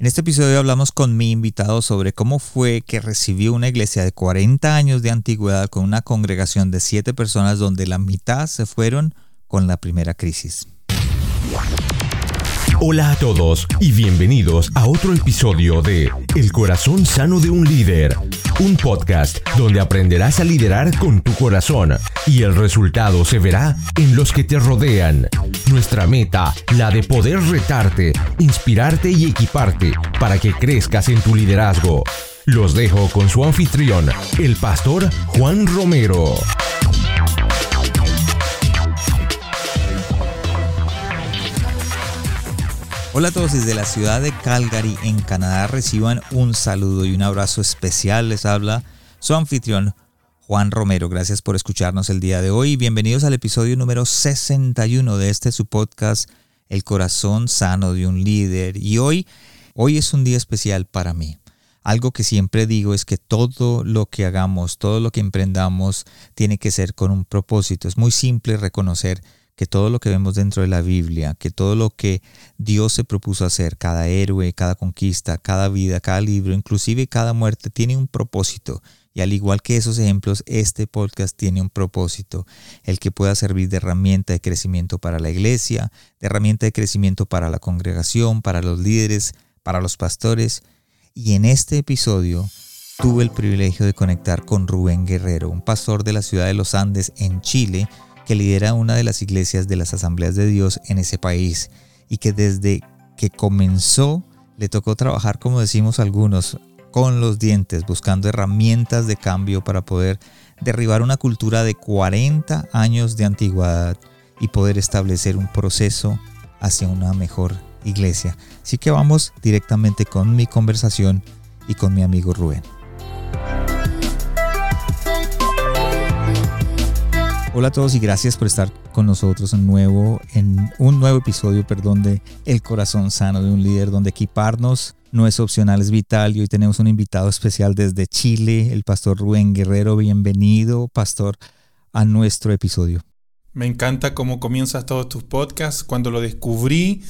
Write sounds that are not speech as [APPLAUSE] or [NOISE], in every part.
En este episodio hablamos con mi invitado sobre cómo fue que recibió una iglesia de 40 años de antigüedad con una congregación de 7 personas donde la mitad se fueron con la primera crisis. Hola a todos y bienvenidos a otro episodio de El corazón sano de un líder, un podcast donde aprenderás a liderar con tu corazón y el resultado se verá en los que te rodean. Nuestra meta, la de poder retarte, inspirarte y equiparte para que crezcas en tu liderazgo. Los dejo con su anfitrión, el pastor Juan Romero. Hola a todos desde la ciudad de Calgary en Canadá reciban un saludo y un abrazo especial. Les habla su anfitrión Juan Romero. Gracias por escucharnos el día de hoy. Bienvenidos al episodio número 61 de este su podcast El corazón sano de un líder. Y hoy, hoy es un día especial para mí. Algo que siempre digo es que todo lo que hagamos, todo lo que emprendamos, tiene que ser con un propósito. Es muy simple reconocer que todo lo que vemos dentro de la Biblia, que todo lo que Dios se propuso hacer, cada héroe, cada conquista, cada vida, cada libro, inclusive cada muerte, tiene un propósito. Y al igual que esos ejemplos, este podcast tiene un propósito, el que pueda servir de herramienta de crecimiento para la iglesia, de herramienta de crecimiento para la congregación, para los líderes, para los pastores. Y en este episodio tuve el privilegio de conectar con Rubén Guerrero, un pastor de la ciudad de los Andes en Chile, que lidera una de las iglesias de las asambleas de Dios en ese país y que desde que comenzó le tocó trabajar, como decimos algunos, con los dientes, buscando herramientas de cambio para poder derribar una cultura de 40 años de antigüedad y poder establecer un proceso hacia una mejor iglesia. Así que vamos directamente con mi conversación y con mi amigo Rubén. Hola a todos y gracias por estar con nosotros en, nuevo, en un nuevo episodio perdón, de El corazón sano de un líder, donde equiparnos no es opcional, es vital. Y hoy tenemos un invitado especial desde Chile, el pastor Rubén Guerrero. Bienvenido, pastor, a nuestro episodio. Me encanta cómo comienzas todos tus podcasts. Cuando lo descubrí,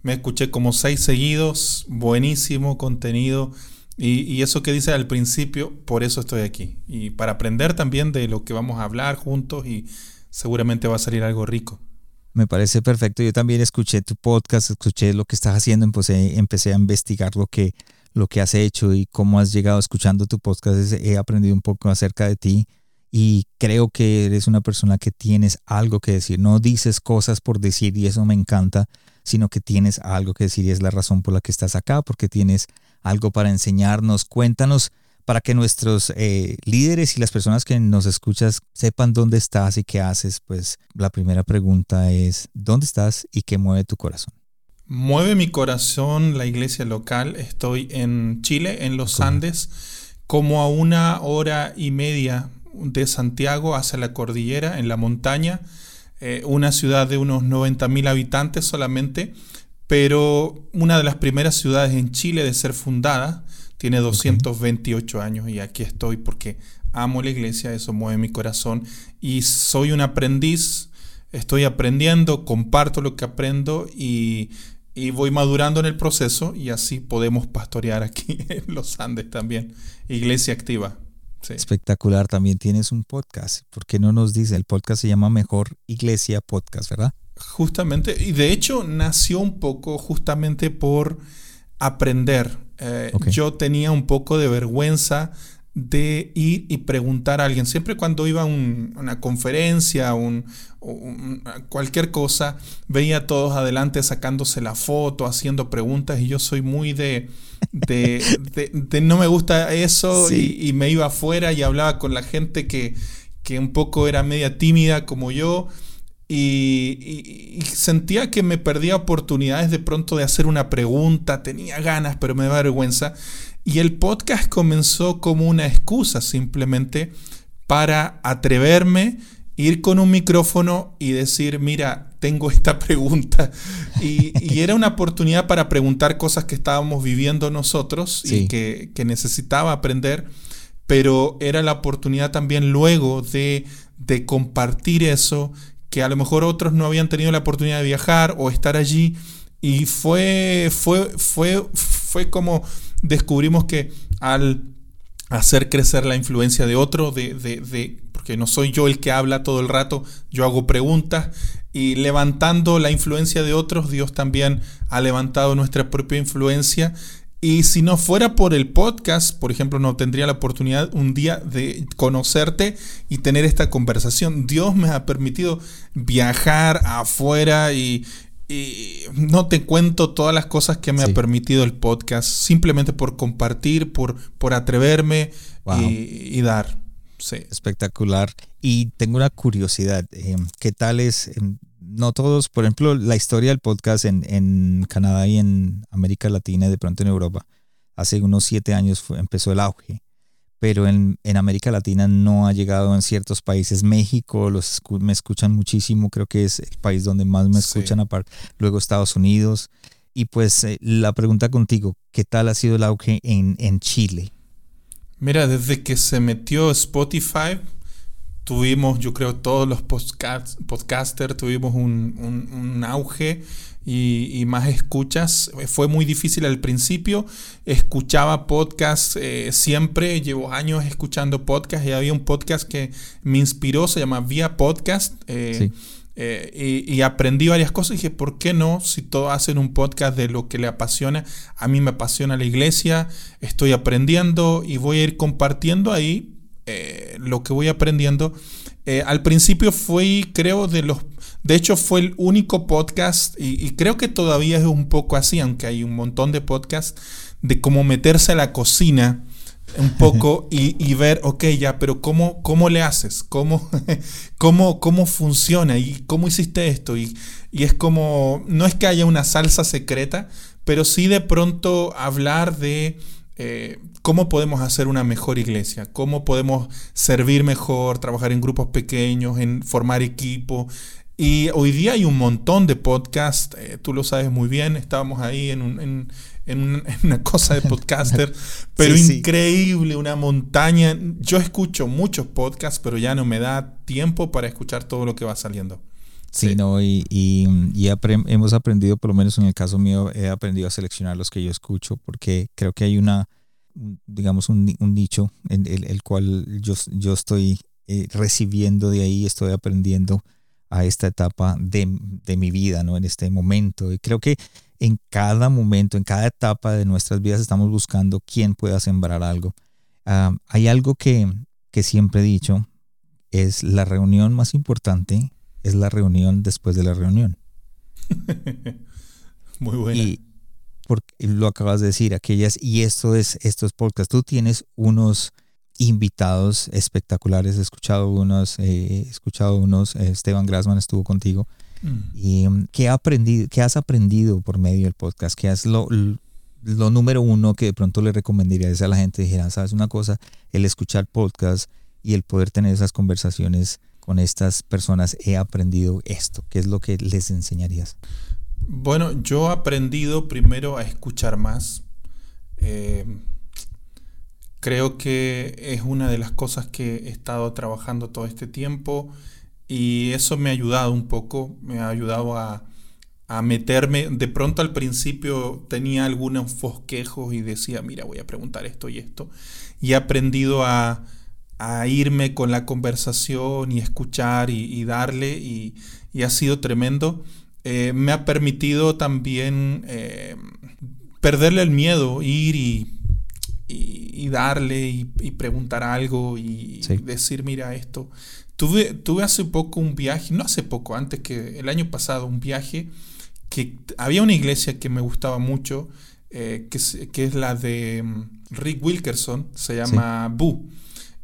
me escuché como seis seguidos, buenísimo contenido y, eso que dice al principio, por eso estoy aquí. Y para aprender también de lo que vamos a hablar juntos y seguramente va a salir algo rico. Me parece perfecto. Yo también escuché tu podcast, escuché lo que estás haciendo, empecé, empecé a investigar lo que, lo que has hecho y cómo has llegado escuchando tu podcast. He aprendido un poco acerca de ti y creo que eres una persona que tienes algo que decir. No dices cosas por decir y eso me encanta, sino que tienes algo que decir y es la razón por la que estás acá, porque tienes algo para enseñarnos. Cuéntanos para que nuestros eh, líderes y las personas que nos escuchas sepan dónde estás y qué haces. Pues la primera pregunta es, ¿dónde estás y qué mueve tu corazón? Mueve mi corazón la iglesia local. Estoy en Chile, en los Andes, como a una hora y media de Santiago hacia la cordillera, en la montaña. Eh, una ciudad de unos 90.000 habitantes solamente pero una de las primeras ciudades en Chile de ser fundada tiene 228 años y aquí estoy porque amo la iglesia, eso mueve mi corazón y soy un aprendiz, estoy aprendiendo, comparto lo que aprendo y, voy madurando en el proceso y así podemos pastorear aquí [LAUGHS] en los Andes también, iglesia activa. Espectacular, también tienes un podcast, ¿por qué no nos dice? El podcast se llama Mejor Iglesia Podcast, ¿verdad? Justamente, y de hecho nació un poco justamente por aprender. Eh, yo tenía un poco de vergüenza de ir y preguntar a alguien. Siempre cuando iba a una conferencia, un, cualquier cosa, veía a todos adelante sacándose la foto, haciendo preguntas y yo soy muy de, de, [LAUGHS] no me gusta eso y, me iba afuera y hablaba con la gente que, que un poco era media tímida como yo y, sentía que me perdía oportunidades de pronto de hacer una pregunta, tenía ganas, pero me da vergüenza. Y el podcast comenzó como una excusa simplemente para atreverme, ir con un micrófono y decir, mira, tengo esta [LAUGHS] pregunta. Y, era una oportunidad para preguntar cosas que estábamos viviendo nosotros y que, que necesitaba aprender, pero era la oportunidad también luego de, de compartir eso que a lo mejor otros no habían tenido la oportunidad de viajar o estar allí. Y fue, fue, fue, fue como descubrimos que al hacer crecer la influencia de otro, de, de, porque no soy yo el que habla todo el rato, yo hago preguntas y levantando la influencia de otros, Dios también ha levantado nuestra propia influencia. Y si no fuera por el podcast, por ejemplo, no tendría la oportunidad un día de conocerte y tener esta conversación. Dios me ha permitido viajar afuera y, y no te cuento todas las cosas que me ha permitido el podcast, simplemente por compartir, por, por atreverme y, dar. Sí. Espectacular. Y tengo una curiosidad. Eh, ¿Qué tal es? No todos, por ejemplo, la historia del podcast en, en, Canadá y en América Latina y de pronto en Europa, hace unos siete años empezó el auge pero en, América Latina no ha llegado en ciertos países. México los me escuchan muchísimo, creo que es el país donde más me escuchan, aparte, luego Estados Unidos. Y pues eh, la pregunta contigo, ¿qué tal ha sido el auge en, en Chile? Mira, desde que se metió Spotify, tuvimos, yo creo, todos los podcast, podcasters, tuvimos un, un auge y, más escuchas. Fue muy difícil al principio. Escuchaba podcast eh, siempre. Llevo años escuchando podcast y había un podcast que me inspiró, se llama Vía Podcast. Eh, eh, y, aprendí varias cosas y dije, ¿por qué no? Si todos hacen un podcast de lo que le apasiona, a mí me apasiona la iglesia, estoy aprendiendo y voy a ir compartiendo ahí lo que voy aprendiendo. al principio fui, creo, de los de hecho, fue el único podcast, y, creo que todavía es un poco así, aunque hay un montón de podcasts, de cómo meterse a la cocina un poco [LAUGHS] y, ver, ok, ya, pero ¿cómo, cómo le haces? ¿Cómo, [LAUGHS] cómo, ¿Cómo funciona? ¿Y cómo hiciste esto? Y, es como, no es que haya una salsa secreta, pero sí de pronto hablar de... Eh, cómo podemos hacer una mejor iglesia, cómo podemos servir mejor, trabajar en grupos pequeños, en formar equipo, y hoy día hay un montón de podcasts, eh, tú lo sabes muy bien, estábamos ahí en, [LAUGHS] una cosa de podcaster, [LAUGHS] pero increíble, una montaña. Yo escucho muchos podcasts, pero ya no me da tiempo para escuchar todo lo que va saliendo. Sí, no, y, y, hemos aprendido, por lo menos en el caso mío, he aprendido a seleccionar los que yo escucho, porque creo que hay una, digamos, un, nicho en el, cual yo, yo estoy eh, recibiendo de ahí, estoy aprendiendo a esta etapa de, mi vida, ¿no? En este momento. Y creo que en cada momento, en cada etapa de nuestras vidas estamos buscando quién pueda sembrar algo. Ah, hay algo que, que siempre he dicho, es la reunión más importante, es la reunión después de la reunión. [LAUGHS] Muy buena. Y porque lo acabas de decir, aquellas, y esto es, estos podcasts, tú tienes unos invitados espectaculares. He escuchado unos, eh, he escuchado unos, eh, Esteban Grassman estuvo contigo. Mm. Y mm, ¿qué, aprendido, ¿qué has aprendido por medio del podcast? ¿Qué es lo, lo número uno que de pronto le recomendarías a la gente? Dijera, ¿sabes una cosa? El escuchar podcast y el poder tener esas conversaciones con estas personas, he aprendido esto. ¿Qué es lo que les enseñarías? Bueno, yo he aprendido primero a escuchar más. Eh, Creo que es una de las cosas que he estado trabajando todo este tiempo y eso me ha ayudado un poco, me ha ayudado a, meterme. De pronto al principio tenía algunos fosquejos y decía, mira, voy a preguntar esto y esto. Y he aprendido a, irme con la conversación y escuchar y, darle y, ha sido tremendo. Eh, me ha permitido también eh, perderle el miedo, ir y y, darle y, preguntar algo y decir, mira esto. Tuve, tuve hace poco un viaje, no hace poco, antes que el año pasado, un viaje que había una iglesia que me gustaba mucho, eh, que, es, que, es, la de mm, Rick Wilkerson, se llama Boo.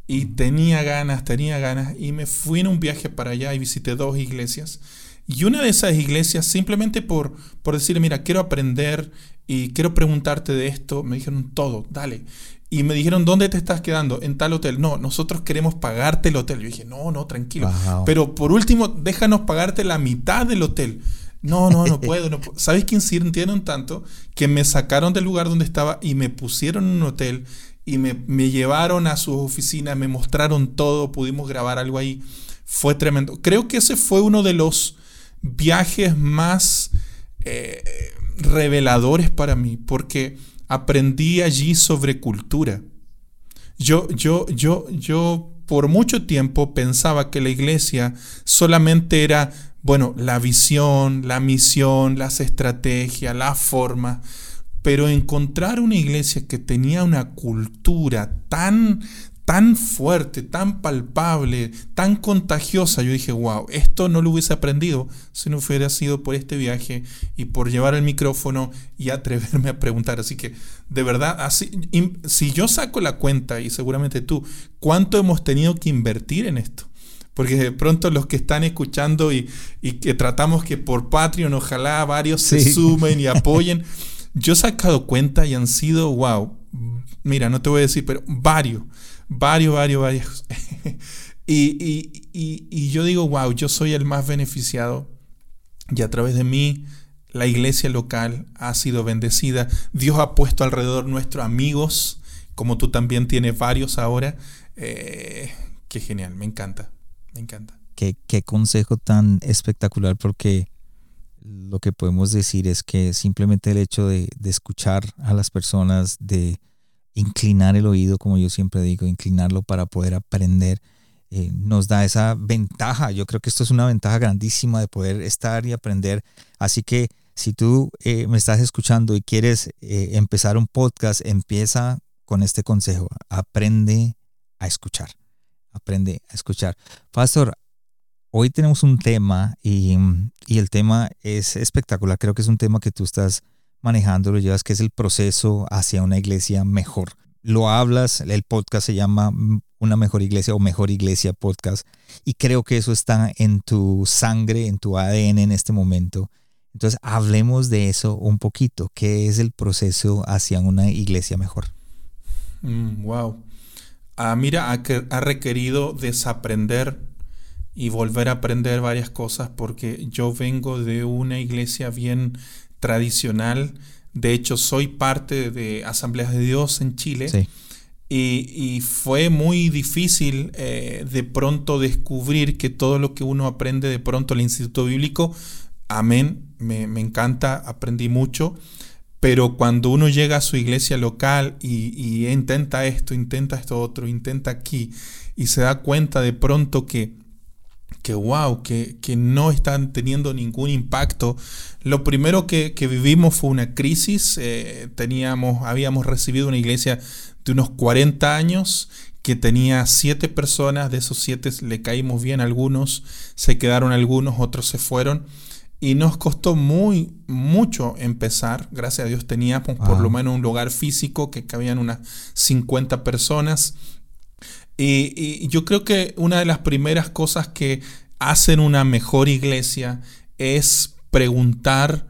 Y tenía ganas, tenía ganas, y me fui en un viaje para allá y visité dos iglesias. Y una de esas iglesias, simplemente por, por decir, mira, quiero aprender y quiero preguntarte de esto, me dijeron todo, dale. Y me dijeron, ¿dónde te estás quedando? En tal hotel. No, nosotros queremos pagarte el hotel. Yo dije, no, no, tranquilo. Pero por último, déjanos pagarte la mitad del hotel. No, no, no [LAUGHS] puedo. No puedo. ¿Sabes que insistieron tanto? Que me sacaron del lugar donde estaba y me pusieron en un hotel y me, me llevaron a sus oficinas, me mostraron todo, pudimos grabar algo ahí. Fue tremendo. Creo que ese fue uno de los viajes más... Eh, reveladores para mí, porque aprendí allí sobre cultura. Yo, yo, yo, yo por mucho tiempo pensaba que la iglesia solamente era, bueno, la visión, la misión, las estrategias, la forma, pero encontrar una iglesia que tenía una cultura tan, tan fuerte, tan palpable, tan contagiosa, yo dije, wow, esto no lo hubiese aprendido si no hubiera sido por este viaje y por llevar el micrófono y atreverme a preguntar. Así que, de verdad, así, si yo saco la cuenta, y seguramente tú, ¿cuánto hemos tenido que invertir en esto? Porque de pronto los que están escuchando y, que tratamos que por Patreon ojalá varios se sumen y apoyen, [LAUGHS] yo he sacado cuenta y han sido, wow, mira, no te voy a decir, pero varios varios, varios, varios. [LAUGHS] y, yo digo, wow, yo soy el más beneficiado y a través de mí la iglesia local ha sido bendecida. Dios ha puesto alrededor nuestros amigos, como tú también tienes varios ahora. Eh, qué genial, me encanta, me encanta. Qué, qué consejo tan espectacular porque lo que podemos decir es que simplemente el hecho de, escuchar a las personas, de inclinar el oído, como yo siempre digo, inclinarlo para poder aprender, eh, nos da esa ventaja. Yo creo que esto es una ventaja grandísima de poder estar y aprender. Así que si tú eh, me estás escuchando y quieres eh, empezar un podcast, empieza con este consejo. Aprende a escuchar. Aprende a escuchar. Pastor, hoy tenemos un tema y, el tema es espectacular. Creo que es un tema que tú estás manejando, lo llevas, que es el proceso hacia una iglesia mejor. Lo hablas, el podcast se llama Una mejor iglesia o Mejor Iglesia Podcast, y creo que eso está en tu sangre, en tu ADN en este momento. Entonces, hablemos de eso un poquito. ¿Qué es el proceso hacia una iglesia mejor? wow. Mm, ah, mira, ha requerido desaprender y volver a aprender varias cosas porque yo vengo de una iglesia bien tradicional. De hecho, soy parte de Asambleas de Dios en Chile. Y, fue muy difícil eh, de pronto descubrir que todo lo que uno aprende de pronto el Instituto Bíblico, amén, me, encanta, aprendí mucho, pero cuando uno llega a su iglesia local y, y, intenta esto, intenta esto otro, intenta aquí, y se da cuenta de pronto que que wow, que, no están teniendo ningún impacto. Lo primero que, vivimos fue una crisis. Eh, teníamos, habíamos recibido una iglesia de unos 40 años que tenía siete personas, de esos siete le caímos bien algunos, se quedaron algunos, otros se fueron. Y nos costó muy, mucho empezar. Gracias a Dios teníamos por lo menos un lugar físico que cabían unas 50 personas y, yo creo que una de las primeras cosas que hacen una mejor iglesia es preguntar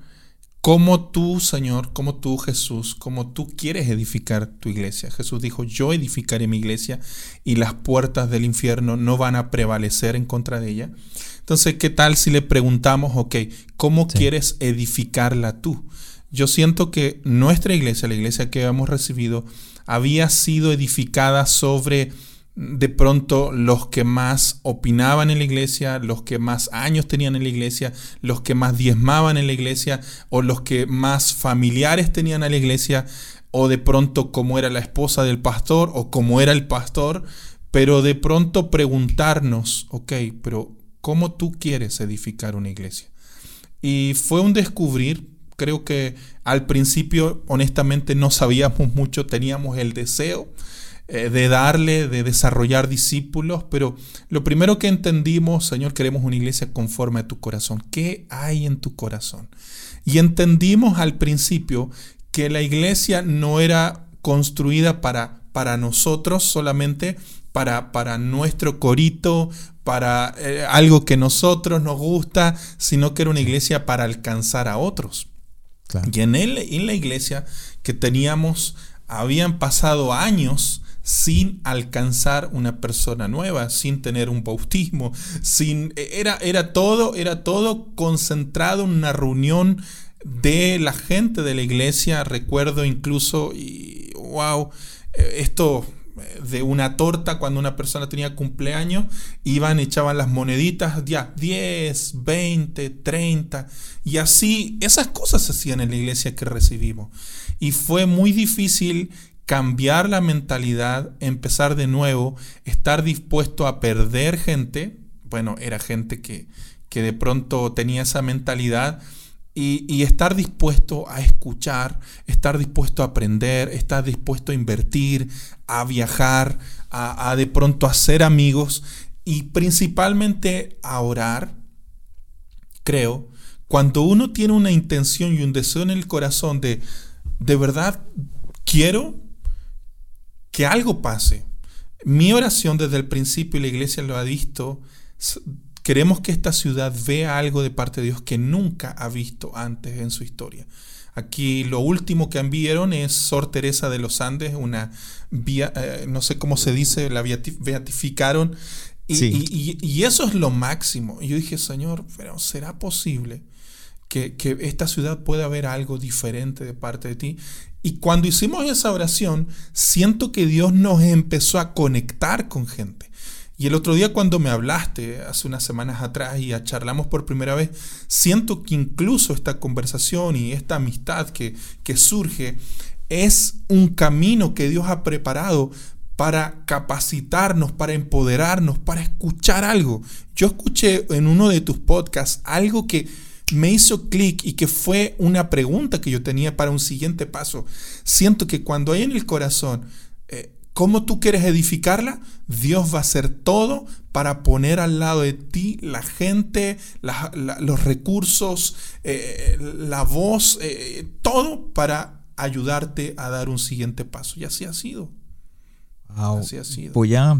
cómo tú, Señor, cómo tú, Jesús, cómo tú quieres edificar tu iglesia. Jesús dijo, yo edificaré mi iglesia y las puertas del infierno no van a prevalecer en contra de ella. Entonces, ¿qué tal si le preguntamos, ok, ¿cómo quieres edificarla tú? Yo siento que nuestra iglesia, la iglesia que hemos recibido, había sido edificada sobre de pronto los que más opinaban en la iglesia, los que más años tenían en la iglesia, los que más diezmaban en la iglesia, o los que más familiares tenían en la iglesia, o de pronto como era la esposa del pastor, o como era el pastor, pero de pronto preguntarnos, ok, pero ¿cómo tú quieres edificar una iglesia? Y fue un descubrir, creo que al principio honestamente no sabíamos mucho, teníamos el deseo, eh, de darle, de desarrollar discípulos, pero lo primero que entendimos, Señor, queremos una iglesia conforme a tu corazón. ¿Qué hay en tu corazón? Y entendimos al principio que la iglesia no era construida para, para nosotros solamente, para, para nuestro corito, para eh, algo que nosotros nos gusta, sino que era una iglesia para alcanzar a otros. Y en, él, en la iglesia que teníamos, habían pasado años sin alcanzar una persona nueva, sin tener un bautismo, sin era era todo, era todo concentrado en una reunión de la gente de la iglesia, recuerdo incluso wow, esto de una torta cuando una persona tenía cumpleaños, iban, echaban las moneditas, ya 10, 20, 30, y así esas cosas se hacían en la iglesia que recibimos. Y fue muy difícil cambiar la mentalidad, empezar de nuevo, estar dispuesto a perder gente. Bueno, era gente que, que de pronto tenía esa mentalidad y, estar dispuesto a escuchar, estar dispuesto a aprender, estar dispuesto a invertir, a viajar, a, a de pronto hacer amigos y principalmente a orar, creo, cuando uno tiene una intención y un deseo en el corazón de, de verdad, quiero que algo pase. Mi oración desde el principio, y la iglesia lo ha visto, Queremos que esta ciudad vea algo de parte de Dios que nunca ha visto antes en su historia. Aquí lo último que enviaron es Sor Teresa de los Andes, una, eh, no sé cómo se dice, la beatificaron. Y, eso es lo máximo. Y yo dije, Señor, pero ¿será posible que, que esta ciudad pueda ver algo diferente de parte de ti? Y cuando hicimos esa oración, siento que Dios nos empezó a conectar con gente. Y el otro día cuando me hablaste, hace unas semanas atrás, y charlamos por primera vez, siento que incluso esta conversación y esta amistad que, que surge es un camino que Dios ha preparado para capacitarnos, para empoderarnos, para escuchar algo. Yo escuché en uno de tus podcasts algo que me hizo clic y que fue una pregunta que yo tenía para un siguiente paso. Siento que cuando hay en el corazón eh, cómo tú quieres edificarla, Dios va a hacer todo para poner al lado de ti la gente, los recursos, eh, la voz, eh, todo para ayudarte a dar un siguiente paso. Y así ha sido. Así ha sido. Voy a,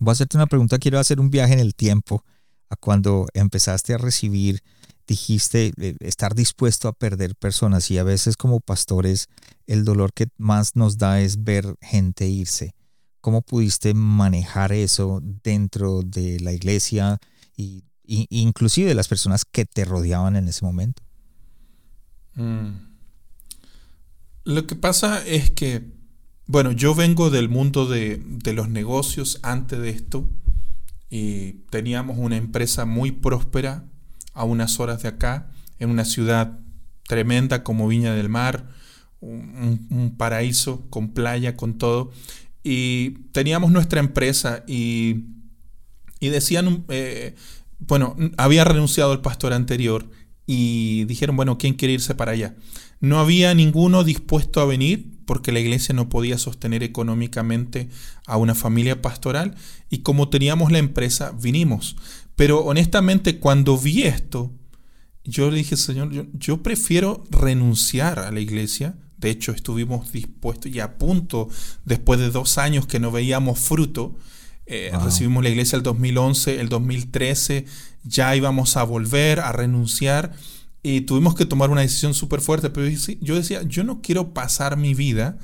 voy a hacerte una pregunta. Quiero hacer un viaje en el tiempo a cuando empezaste a recibir dijiste eh, estar dispuesto a perder personas y a veces como pastores el dolor que más nos da es ver gente irse. ¿Cómo pudiste manejar eso dentro de la iglesia y, inclusive de las personas que te rodeaban en ese momento? Mm. Lo que pasa es que, bueno, yo vengo del mundo de, de los negocios antes de esto y teníamos una empresa muy próspera a unas horas de acá, en una ciudad tremenda como Viña del Mar, un, paraíso con playa, con todo. Y teníamos nuestra empresa y, y decían, eh, bueno, había renunciado el pastor anterior y dijeron, bueno, ¿quién quiere irse para allá? No había ninguno dispuesto a venir porque la iglesia no podía sostener económicamente a una familia pastoral y como teníamos la empresa, vinimos. Pero honestamente, cuando vi esto, yo le dije, Señor, yo, prefiero renunciar a la iglesia. De hecho, estuvimos dispuestos y a punto, después de dos años que no veíamos fruto, eh, recibimos la iglesia el 2011, el 2013, ya íbamos a volver a renunciar y tuvimos que tomar una decisión súper fuerte. Pero yo decía, yo no quiero pasar mi vida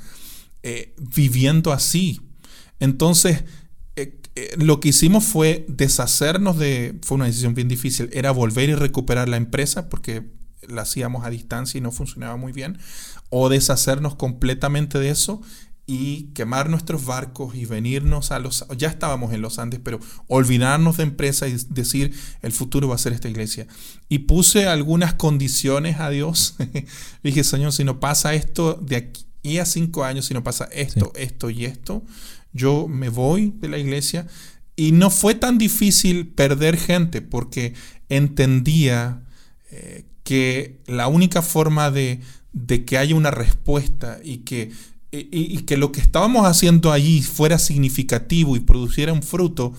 eh, viviendo así. Entonces, eh, lo que hicimos fue deshacernos de, fue una decisión bien difícil, era volver y recuperar la empresa porque la hacíamos a distancia y no funcionaba muy bien, o deshacernos completamente de eso y quemar nuestros barcos y venirnos a los, ya estábamos en los Andes, pero olvidarnos de empresa y decir, el futuro va a ser esta iglesia. Y puse algunas condiciones a Dios. [LAUGHS] Dije, Señor, si no pasa esto de aquí a cinco años, si no pasa esto, esto y esto, yo me voy de la iglesia y no fue tan difícil perder gente porque entendía eh, que la única forma de, que haya una respuesta y que, y, que lo que estábamos haciendo allí fuera significativo y produciera un fruto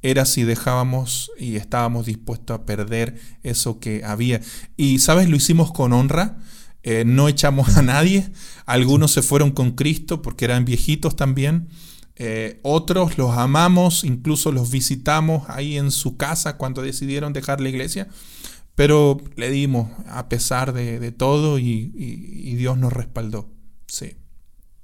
era si dejábamos y estábamos dispuestos a perder eso que había. Y, ¿sabes? Lo hicimos con honra. Eh, no echamos a nadie. Algunos se fueron con Cristo porque eran viejitos también. Eh, otros los amamos, incluso los visitamos ahí en su casa cuando decidieron dejar la iglesia, pero le dimos a pesar de, todo y, Dios nos respaldó. Sí.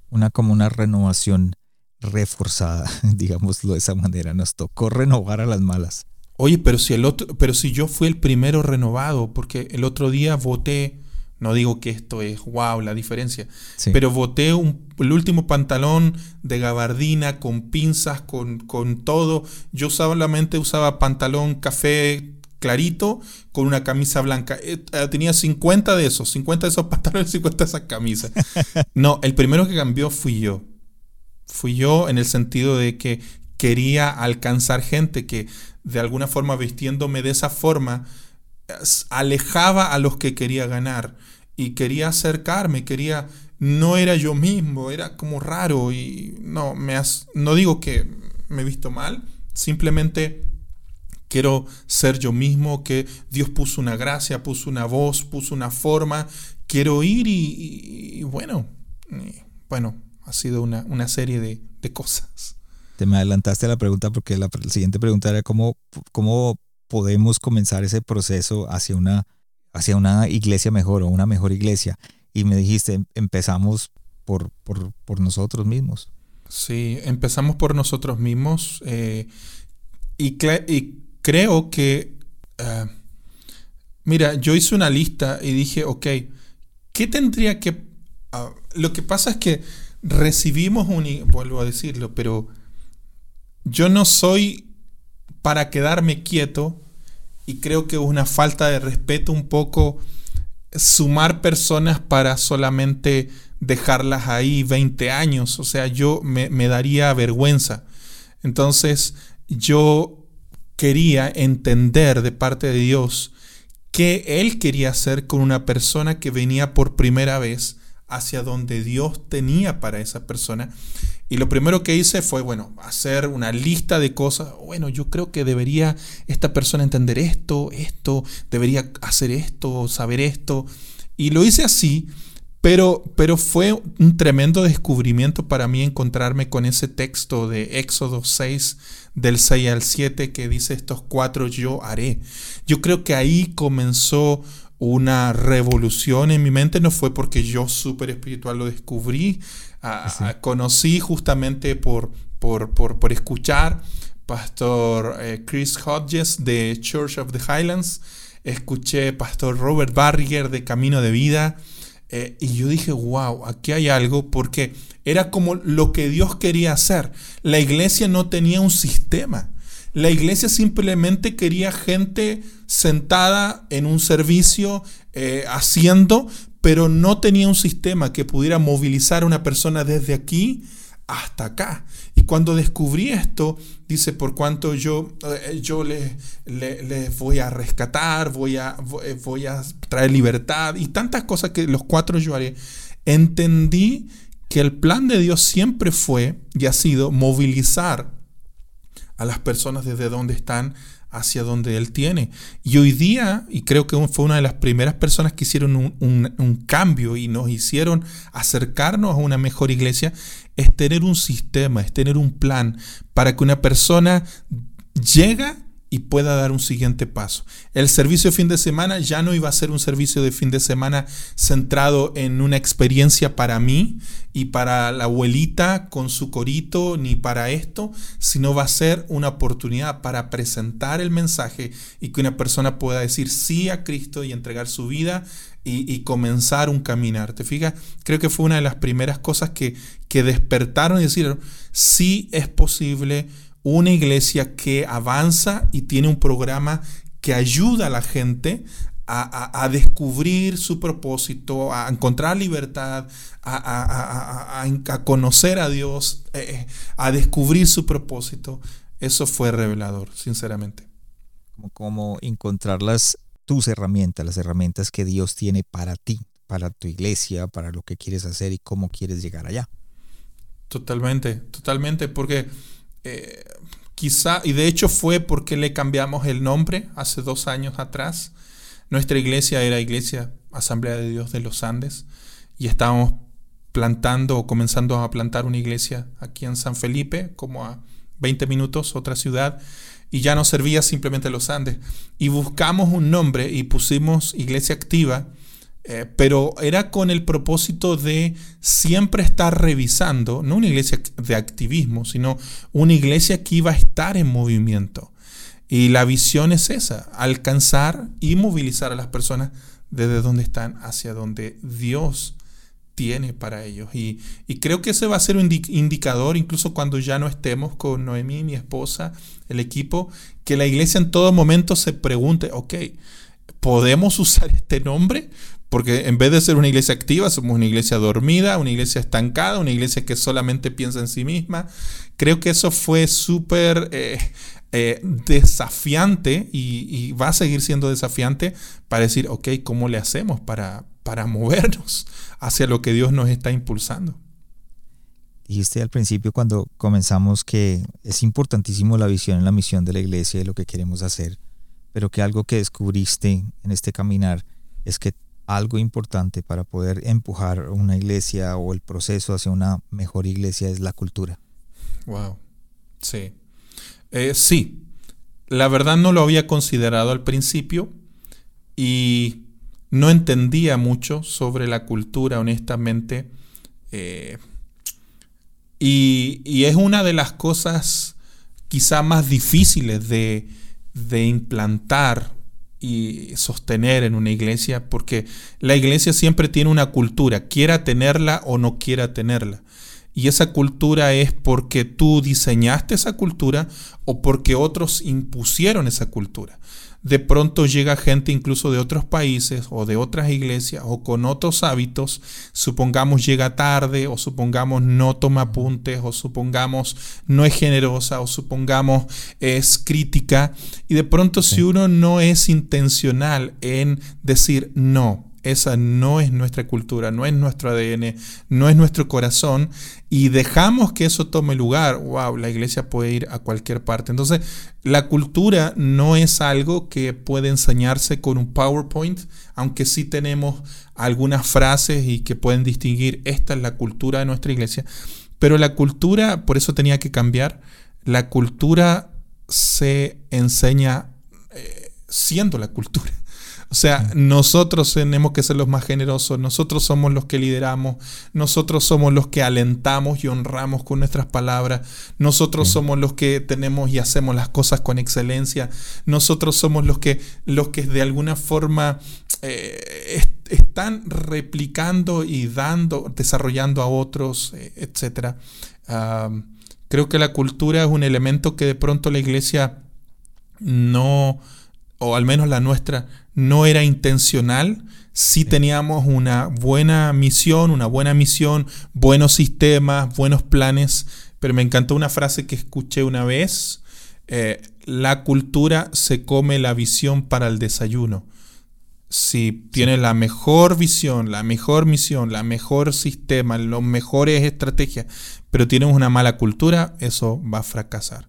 Una como una renovación reforzada, [LAUGHS] digámoslo de esa manera. Nos tocó renovar a las malas. Oye, pero si el otro, pero si yo fui el primero renovado, porque el otro día voté No digo que esto es wow la diferencia, pero boté el último pantalón de gabardina con pinzas, con, con todo. Yo solamente usaba pantalón café clarito con una camisa blanca. Eh, eh, tenía 50 de esos, 50 de esos [LAUGHS] pantalones, 50 de esas camisas. [LAUGHS] No, el primero que cambió fui yo. Fui yo en el sentido de que quería alcanzar gente que de alguna forma vistiéndome de esa forma alejaba a los que quería ganar y quería acercarme, quería no era yo mismo, era como raro y no me no digo que me he visto mal, simplemente quiero ser yo mismo, que Dios puso una gracia, puso una voz, puso una forma, quiero ir y, bueno, bueno, ha sido una, serie de, cosas. Te me adelantaste a la pregunta porque la, siguiente pregunta era cómo, cómo podemos comenzar ese proceso hacia una, hacia una iglesia mejor o una mejor iglesia. Y me dijiste, empezamos por, por, nosotros mismos. Sí, empezamos por nosotros mismos. Eh, y, creo que, eh, mira, yo hice una lista y dije, ok, ¿qué tendría que... Ah, lo que pasa es que recibimos un... Vuelvo a decirlo, pero yo no soy para quedarme quieto y creo que es una falta de respeto un poco sumar personas para solamente dejarlas ahí 20 años. O sea, yo me, me daría vergüenza. Entonces, yo quería entender de parte de Dios qué Él quería hacer con una persona que venía por primera vez hacia donde Dios tenía para esa persona. Y lo primero que hice fue, bueno, hacer una lista de cosas. Bueno, yo creo que debería esta persona entender esto, esto, debería hacer esto, saber esto. Y lo hice así, pero, pero fue un tremendo descubrimiento para mí encontrarme con ese texto de Éxodo 6, del 6 al 7, que dice estos cuatro yo haré. Yo creo que ahí comenzó una revolución en mi mente, no fue porque yo súper espiritual lo descubrí, conocí justamente por, por, por, escuchar Pastor eh, Chris Hodges de Church of the Highlands, escuché Pastor Robert Barriger de Camino de Vida, eh, y yo dije, wow, aquí hay algo porque era como lo que Dios quería hacer. La iglesia no tenía un sistema. La iglesia simplemente quería gente sentada en un servicio eh, haciendo, pero no tenía un sistema que pudiera movilizar a una persona desde aquí hasta acá. Y cuando descubrí esto, dice, por cuanto yo, eh, yo les, voy a rescatar, voy a, eh, voy a traer libertad y tantas cosas que los cuatro yo haré, entendí que el plan de Dios siempre fue y ha sido movilizar a las personas desde donde están hacia donde Él tiene. Y hoy día, y creo que fue una de las primeras personas que hicieron un, cambio y nos hicieron acercarnos a una mejor iglesia, es tener un sistema, es tener un plan para que una persona llega y pueda dar un siguiente paso. El servicio de fin de semana ya no iba a ser un servicio de fin de semana centrado en una experiencia para mí y para la abuelita con su corito, ni para esto, sino va a ser una oportunidad para presentar el mensaje y que una persona pueda decir sí a Cristo y entregar su vida y, comenzar un caminar. ¿Te fijas? Creo que fue una de las primeras cosas que, que despertaron y decir, sí es posible una iglesia que avanza y tiene un programa que ayuda a la gente a, descubrir su propósito, a encontrar libertad, a, conocer a Dios, eh, eh, a descubrir su propósito. Eso fue revelador, sinceramente. Como, como encontrar las, tus herramientas, las herramientas que Dios tiene para ti, para tu iglesia, para lo que quieres hacer y cómo quieres llegar allá. Totalmente, totalmente, porque quizá, y de hecho fue porque le cambiamos el nombre hace dos años atrás. Nuestra iglesia era Iglesia Asamblea de Dios de los Andes y estábamos plantando o comenzando a plantar una iglesia aquí en San Felipe, como a 20 minutos, otra ciudad, y ya no servía simplemente los Andes. Y buscamos un nombre y pusimos Iglesia Activa eh, pero era con el propósito de siempre estar revisando, no una iglesia de activismo, sino una iglesia que iba a estar en movimiento. Y la visión es esa, alcanzar y movilizar a las personas desde donde están hacia donde Dios tiene para ellos. Y, creo que ese va a ser un indicador, incluso cuando ya no estemos con Noemí, mi esposa, el equipo, que la iglesia en todo momento se pregunte, ok, ¿podemos usar este nombre? Porque en vez de ser una iglesia activa, somos una iglesia dormida, una iglesia estancada, una iglesia que solamente piensa en sí misma. Creo que eso fue súper eh, eh, desafiante y, va a seguir siendo desafiante para decir, ok, ¿cómo le hacemos para, para movernos hacia lo que Dios nos está impulsando? Dijiste al principio cuando comenzamos que es importantísimo la visión y la misión de la iglesia y lo que queremos hacer, pero que algo que descubriste en este caminar es que algo importante para poder empujar una iglesia o el proceso hacia una mejor iglesia es la cultura. Wow. Sí. Eh, sí. La verdad no lo había considerado al principio y no entendía mucho sobre la cultura, honestamente. Eh, y, y, es una de las cosas quizá más difíciles de, de implantar y sostener en una iglesia, porque la iglesia siempre tiene una cultura, quiera tenerla o no quiera tenerla. Y esa cultura es porque tú diseñaste esa cultura o porque otros impusieron esa cultura de pronto llega gente incluso de otros países o de otras iglesias o con otros hábitos, supongamos llega tarde o supongamos no toma apuntes o supongamos no es generosa o supongamos es crítica y de pronto si uno no es intencional en decir no, esa no es nuestra cultura, no es nuestro ADN, no es nuestro corazón y dejamos que eso tome lugar, wow, la iglesia puede ir a cualquier parte. Entonces, la cultura no es algo que puede enseñarse con un PowerPoint, aunque sí tenemos algunas frases y que pueden distinguir, esta es la cultura de nuestra iglesia, pero la cultura, por eso tenía que cambiar, la cultura se enseña eh, siendo la cultura. O sea, nosotros tenemos que ser los más generosos, nosotros somos los que lideramos, nosotros somos los que alentamos y honramos con nuestras palabras, nosotros somos los que tenemos y hacemos las cosas con excelencia, nosotros somos los que, los que de alguna forma eh, están replicando y dando, desarrollando a otros, eh, etc. creo que la cultura es un elemento que de pronto la iglesia no, o al menos la nuestra, no era intencional, sí teníamos una buena misión, una buena misión, buenos sistemas, buenos planes, pero me encantó una frase que escuché una vez, eh, la cultura se come la visión para el desayuno. Si tienes la mejor visión, la mejor misión, la mejor sistema, los mejores estrategias, pero tienes una mala cultura, eso va a fracasar.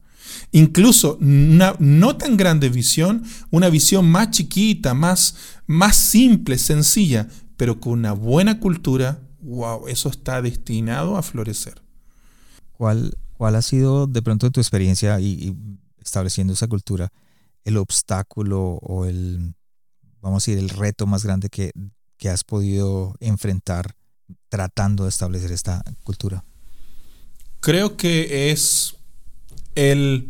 Incluso una no tan grande visión, una visión más chiquita, más, más simple, sencilla, pero con una buena cultura, wow, eso está destinado a florecer. ¿Cuál, cuál ha sido de pronto tu experiencia y, estableciendo esa cultura, el obstáculo o el, vamos a decir, el reto más grande que, que has podido enfrentar tratando de establecer esta cultura? Creo que es el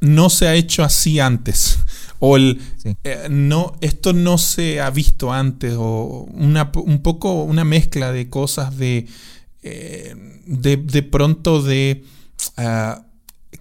no se ha hecho así antes. O el, eh, no, esto no se ha visto antes. O una, un poco una mezcla de cosas de, eh, de, pronto de ah,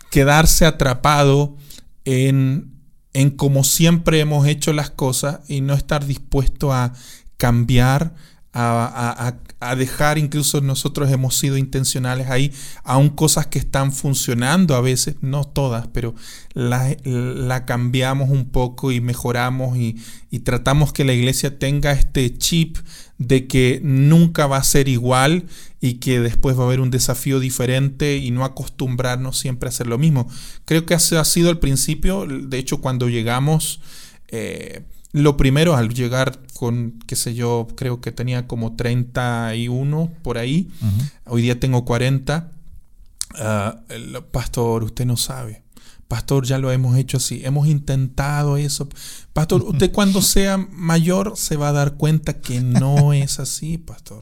quedarse atrapado en, en como siempre hemos hecho las cosas y no estar dispuesto a cambiar, a, dejar, incluso nosotros hemos sido intencionales ahí, aún cosas que están funcionando a veces, no todas, pero la, cambiamos un poco y mejoramos y, y, tratamos que la iglesia tenga este chip de que nunca va a ser igual y que después va a haber un desafío diferente y no acostumbrarnos siempre a hacer lo mismo. Creo que ha sido el principio, de hecho cuando llegamos... Eh, lo primero, al llegar con, qué sé yo, creo que tenía como 31 por ahí, hoy día tengo 40. Ah, pastor, usted no sabe. Pastor, ya lo hemos hecho así. Hemos intentado eso. Pastor, usted cuando sea mayor se va a dar cuenta que no es así, pastor.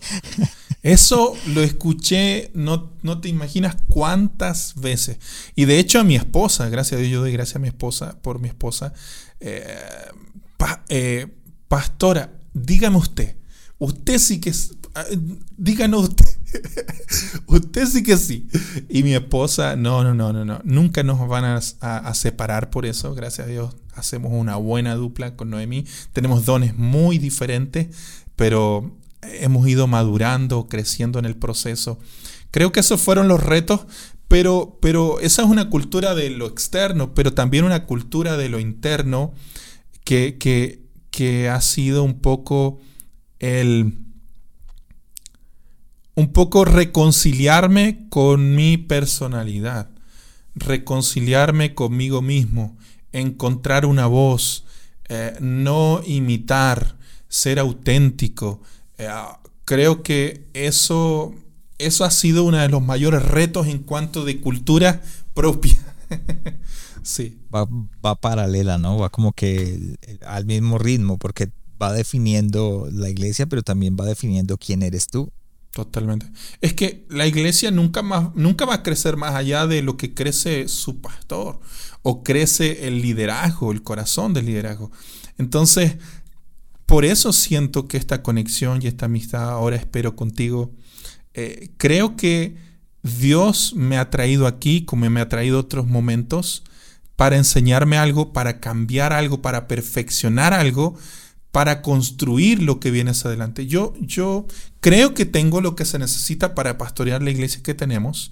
Eso lo escuché, no, no te imaginas cuántas veces. Y de hecho a mi esposa, gracias a Dios, yo doy gracias a mi esposa por mi esposa. Eh, eh, pastora, dígame usted, usted sí que, ah, díganos usted, [LAUGHS] usted sí que sí. Y mi esposa, no, no, no, no, no, nunca nos van a, separar por eso, gracias a Dios. Hacemos una buena dupla con Noemí. Tenemos dones muy diferentes, pero hemos ido madurando, creciendo en el proceso. Creo que esos fueron los retos, pero, pero esa es una cultura de lo externo, pero también una cultura de lo interno que, que, que ha sido un poco el un poco reconciliarme con mi personalidad, reconciliarme conmigo mismo, encontrar una voz, eh, no imitar, ser auténtico. Eh, creo que eso, eso ha sido uno de los mayores retos en cuanto de cultura propia. [LAUGHS] sí. Va, va, paralela, ¿no? Va como que al mismo ritmo, porque va definiendo la iglesia, pero también va definiendo quién eres tú. Totalmente. Es que la iglesia nunca, más, nunca va a crecer más allá de lo que crece su pastor o crece el liderazgo, el corazón del liderazgo. Entonces, por eso siento que esta conexión y esta amistad, ahora espero contigo, eh, creo que Dios me ha traído aquí, como me ha traído otros momentos, para enseñarme algo, para cambiar algo, para perfeccionar algo para construir lo que viene hacia adelante. Yo, yo creo que tengo lo que se necesita para pastorear la iglesia que tenemos,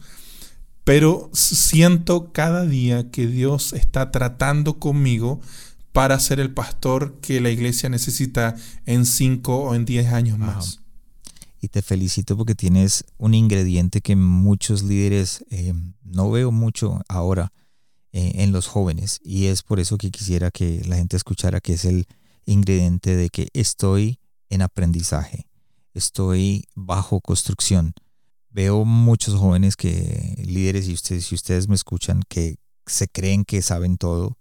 pero siento cada día que Dios está tratando conmigo para ser el pastor que la iglesia necesita en cinco o en diez años más. Y te felicito porque tienes un ingrediente que muchos líderes eh, no veo mucho ahora en los jóvenes y es por eso que quisiera que la gente escuchara que es el ingrediente de que estoy en aprendizaje, estoy bajo construcción. Veo muchos jóvenes que, líderes, y ustedes, si ustedes me escuchan, que se creen que saben todo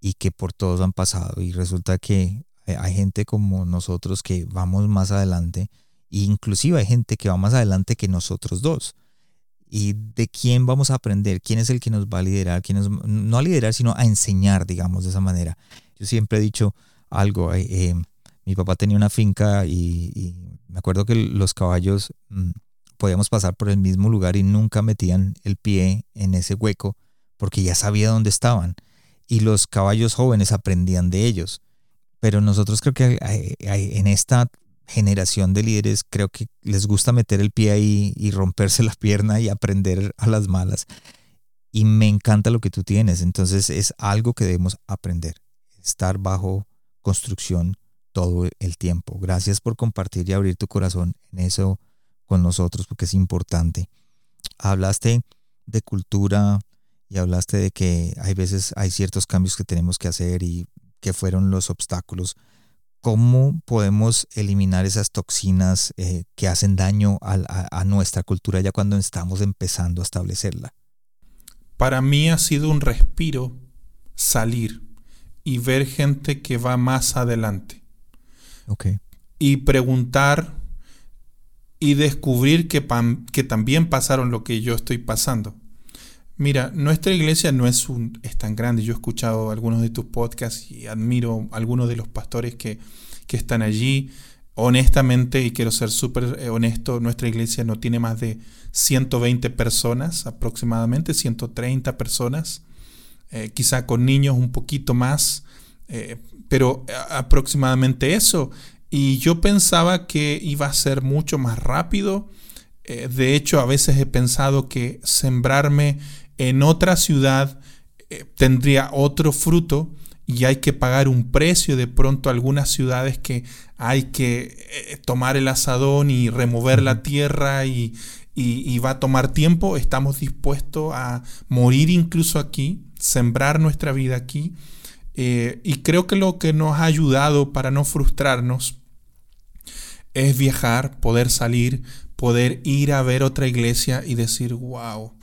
y que por todos han pasado. Y resulta que hay gente como nosotros que vamos más adelante, e inclusive hay gente que va más adelante que nosotros dos. ¿Y de quién vamos a aprender? ¿Quién es el que nos va a liderar? ¿Quién no a liderar, sino a enseñar, digamos, de esa manera? Yo siempre he dicho, algo. Eh, eh, mi papá tenía una finca y, me acuerdo que los caballos mm, podíamos pasar por el mismo lugar y nunca metían el pie en ese hueco porque ya sabía dónde estaban. Y los caballos jóvenes aprendían de ellos. Pero nosotros creo que en esta generación de líderes creo que les gusta meter el pie ahí y romperse la pierna y aprender a las malas. Y me encanta lo que tú tienes. Entonces es algo que debemos aprender. Estar bajo construcción todo el tiempo. Gracias por compartir y abrir tu corazón en eso con nosotros porque es importante. Hablaste de cultura y hablaste de que hay veces hay ciertos cambios que tenemos que hacer y que fueron los obstáculos. ¿Cómo podemos eliminar esas toxinas eh, que hacen daño a nuestra cultura ya cuando estamos empezando a establecerla? Para mí ha sido un respiro salir y ver gente que va más adelante. Y preguntar y descubrir que, que también pasaron lo que yo estoy pasando. Mira, nuestra iglesia no es, un, es tan grande. Yo he escuchado algunos de tus podcasts y admiro a algunos de los pastores que, están allí. Honestamente, y quiero ser súper eh, honesto, nuestra iglesia no tiene más de 120 personas aproximadamente, 130 personas. Eh, quizá con niños un poquito más, eh, pero aproximadamente eso. Y yo pensaba que iba a ser mucho más rápido. De hecho, a veces he pensado que sembrarme en otra ciudad tendría otro fruto y hay que pagar un precio de pronto algunas ciudades que hay que tomar el asadón y remover la tierra y, y, va a tomar tiempo. Estamos dispuestos a morir incluso aquí sembrar nuestra vida aquí. Eh, y creo que lo que nos ha ayudado para no frustrarnos es viajar, poder salir, poder ir a ver otra iglesia y decir, wow.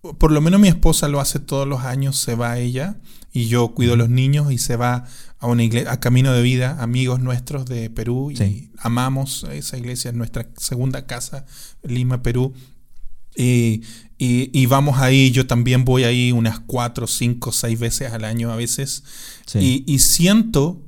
Por lo menos mi esposa lo hace todos los años, se va a ella y yo cuido a los niños y se va a una iglesia, a Camino de Vida, amigos nuestros de Perú y amamos esa iglesia, es nuestra segunda casa, Lima, Perú. Y y, vamos ahí, yo también voy ahí unas cuatro, cinco, seis veces al año a veces. Y, siento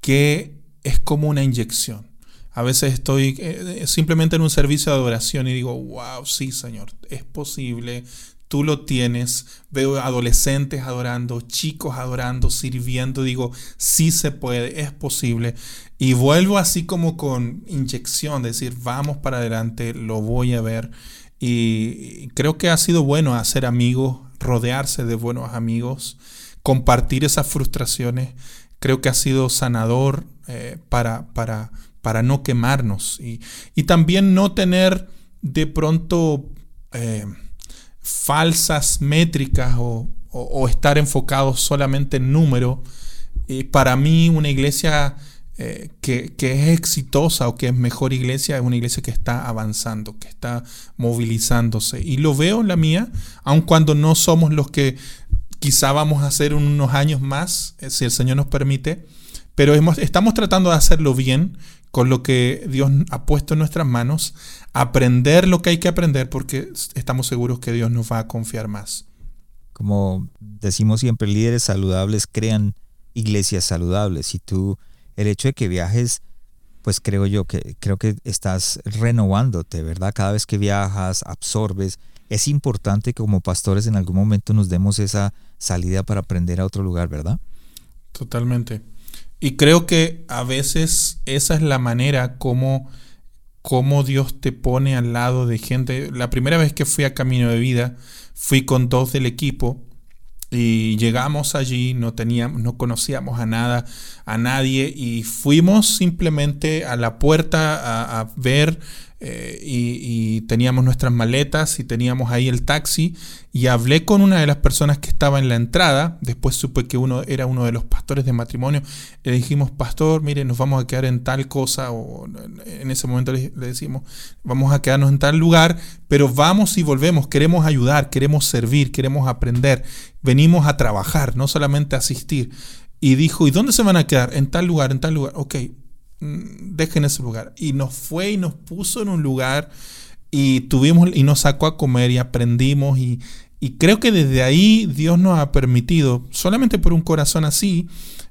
que es como una inyección. A veces estoy eh, simplemente en un servicio de adoración y digo, wow, sí, Señor, es posible, tú lo tienes. Veo adolescentes adorando, chicos adorando, sirviendo. Digo, sí se puede, es posible. Y vuelvo así como con inyección, decir, vamos para adelante, lo voy a ver. Y creo que ha sido bueno hacer amigos, rodearse de buenos amigos, compartir esas frustraciones. Creo que ha sido sanador eh, para, para, para no quemarnos y, también no tener de pronto eh, falsas métricas o, estar enfocados solamente en número. Para mí una iglesia eh, que, es exitosa o que es mejor iglesia es una iglesia que está avanzando, que está movilizándose. Y lo veo en la mía, aun cuando no somos los que quizá vamos a hacer unos años más, eh, si el Señor nos permite, pero estamos tratando de hacerlo bien con lo que Dios ha puesto en nuestras manos, aprender lo que hay que aprender porque estamos seguros que Dios nos va a confiar más. Como decimos siempre, líderes saludables crean iglesias saludables y tú, el hecho de que viajes, pues creo yo que creo que estás renovándote, ¿verdad? Cada vez que viajas, absorbes. Es importante que como pastores en algún momento nos demos esa salida para aprender a otro lugar, ¿verdad? Totalmente. Y creo que a veces esa es la manera como, como Dios te pone al lado de gente. La primera vez que fui a Camino de Vida, fui con dos del equipo y llegamos allí, no teníamos, no conocíamos a nada, a nadie, y fuimos simplemente a la puerta a, ver eh, y, teníamos nuestras maletas y teníamos ahí el taxi y hablé con una de las personas que estaba en la entrada, después supe que uno era uno de los pastores de matrimonio, le dijimos, pastor, mire, nos vamos a quedar en tal cosa, o en ese momento le, le decimos, vamos a quedarnos en tal lugar, pero vamos y volvemos, queremos ayudar, queremos servir, queremos aprender, venimos a trabajar, no solamente a asistir. Y dijo, ¿y dónde se van a quedar? En tal lugar, en tal lugar. Ok, Mm, dejen ese lugar. Y nos fue y nos puso en un lugar y tuvimos y nos sacó a comer y aprendimos y, creo que desde ahí Dios nos ha permitido, solamente por un corazón así,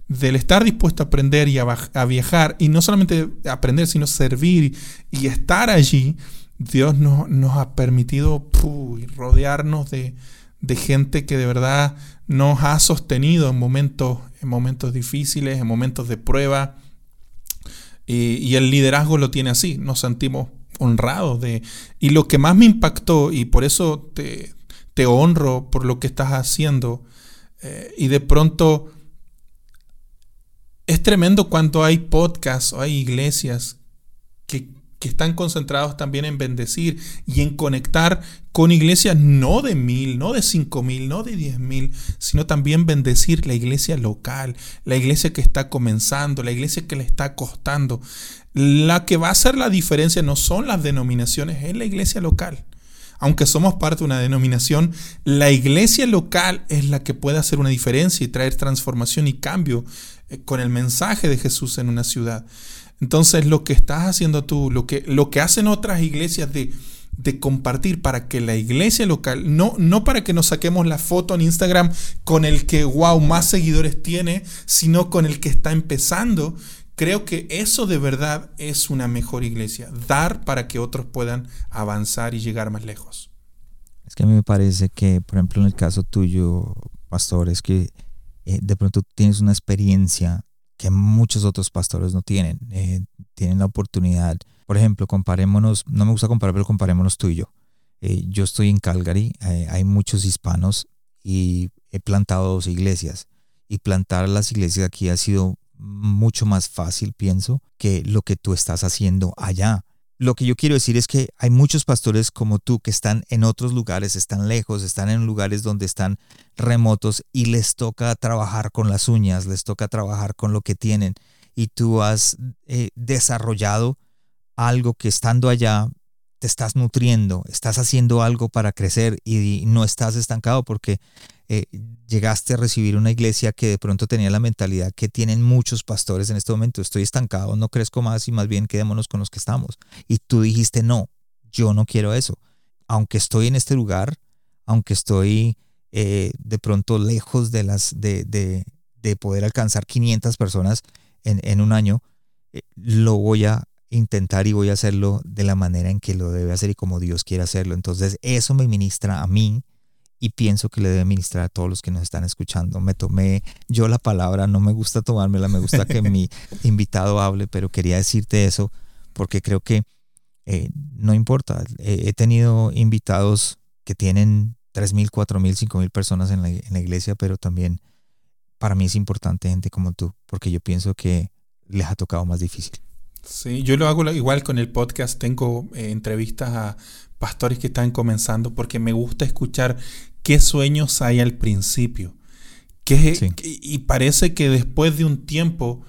del estar dispuesto a aprender y a, viajar, y no solamente aprender, sino servir y estar allí, Dios nos, ha permitido rodearnos de, de, gente que de verdad nos ha sostenido en momentos, en momentos difíciles, en momentos de prueba, y, el liderazgo lo tiene así, nos sentimos honrados de... Y lo que más me impactó, y por eso te, te honro por lo que estás haciendo, eh, y de pronto es tremendo cuando hay podcasts o hay iglesias que están concentrados también en bendecir y en conectar con iglesias no de mil, no de cinco mil, no de diez mil, sino también bendecir la iglesia local, la iglesia que está comenzando, la iglesia que le está costando. La que va a hacer la diferencia no son las denominaciones, es la iglesia local. Aunque somos parte de una denominación, la iglesia local es la que puede hacer una diferencia y traer transformación y cambio eh, con el mensaje de Jesús en una ciudad. Entonces lo que estás haciendo tú, lo que, lo que hacen otras iglesias de, de compartir para que la iglesia local, no, no para que nos saquemos la foto en Instagram con el que, wow, más seguidores tiene, sino con el que está empezando, creo que eso de verdad es una mejor iglesia, dar para que otros puedan avanzar y llegar más lejos. Es que a mí me parece que, por ejemplo, en el caso tuyo, pastor, es que eh, de pronto tienes una experiencia que muchos otros pastores no tienen. Eh, tienen la oportunidad. Por ejemplo, comparémonos, no me gusta comparar, pero comparémonos tú y yo. Eh, yo estoy en Calgary, hay muchos hispanos y he plantado dos iglesias. Y plantar las iglesias aquí ha sido mucho más fácil, pienso, que lo que tú estás haciendo allá lo que yo quiero decir es que hay muchos pastores como tú que están en otros lugares, están lejos, están en lugares donde están remotos y les toca trabajar con las uñas, les toca trabajar con lo que tienen. Y tú has eh, desarrollado algo que estando allá te estás nutriendo, estás haciendo algo para crecer y no estás estancado porque eh, llegaste a recibir una iglesia que de pronto tenía la mentalidad que tienen muchos pastores en este momento, estoy estancado, no crezco más y más bien quedémonos con los que estamos. Y tú dijiste, no, yo no quiero eso. Aunque estoy en este lugar, aunque estoy eh, de pronto lejos de, las, de, de, de, poder alcanzar 500 personas en, en un año, eh, lo voy a intentar y voy a hacerlo de la manera en que lo debe hacer y como Dios quiere hacerlo. Entonces eso me ministra a mí y pienso que le debe ministrar a todos los que nos están escuchando. Me tomé yo la palabra, no me gusta tomármela, me gusta que mi [LAUGHS] invitado hable, pero quería decirte eso porque creo que eh, no importa. he tenido invitados que tienen 3.000, 4.000, 5.000 personas en la, en la iglesia, pero también para mí es importante gente como tú, porque yo pienso que les ha tocado más difícil. Sí, yo lo hago igual con el podcast. Tengo eh, entrevistas a pastores que están comenzando porque me gusta escuchar qué sueños hay al principio. y parece que después de un tiempo,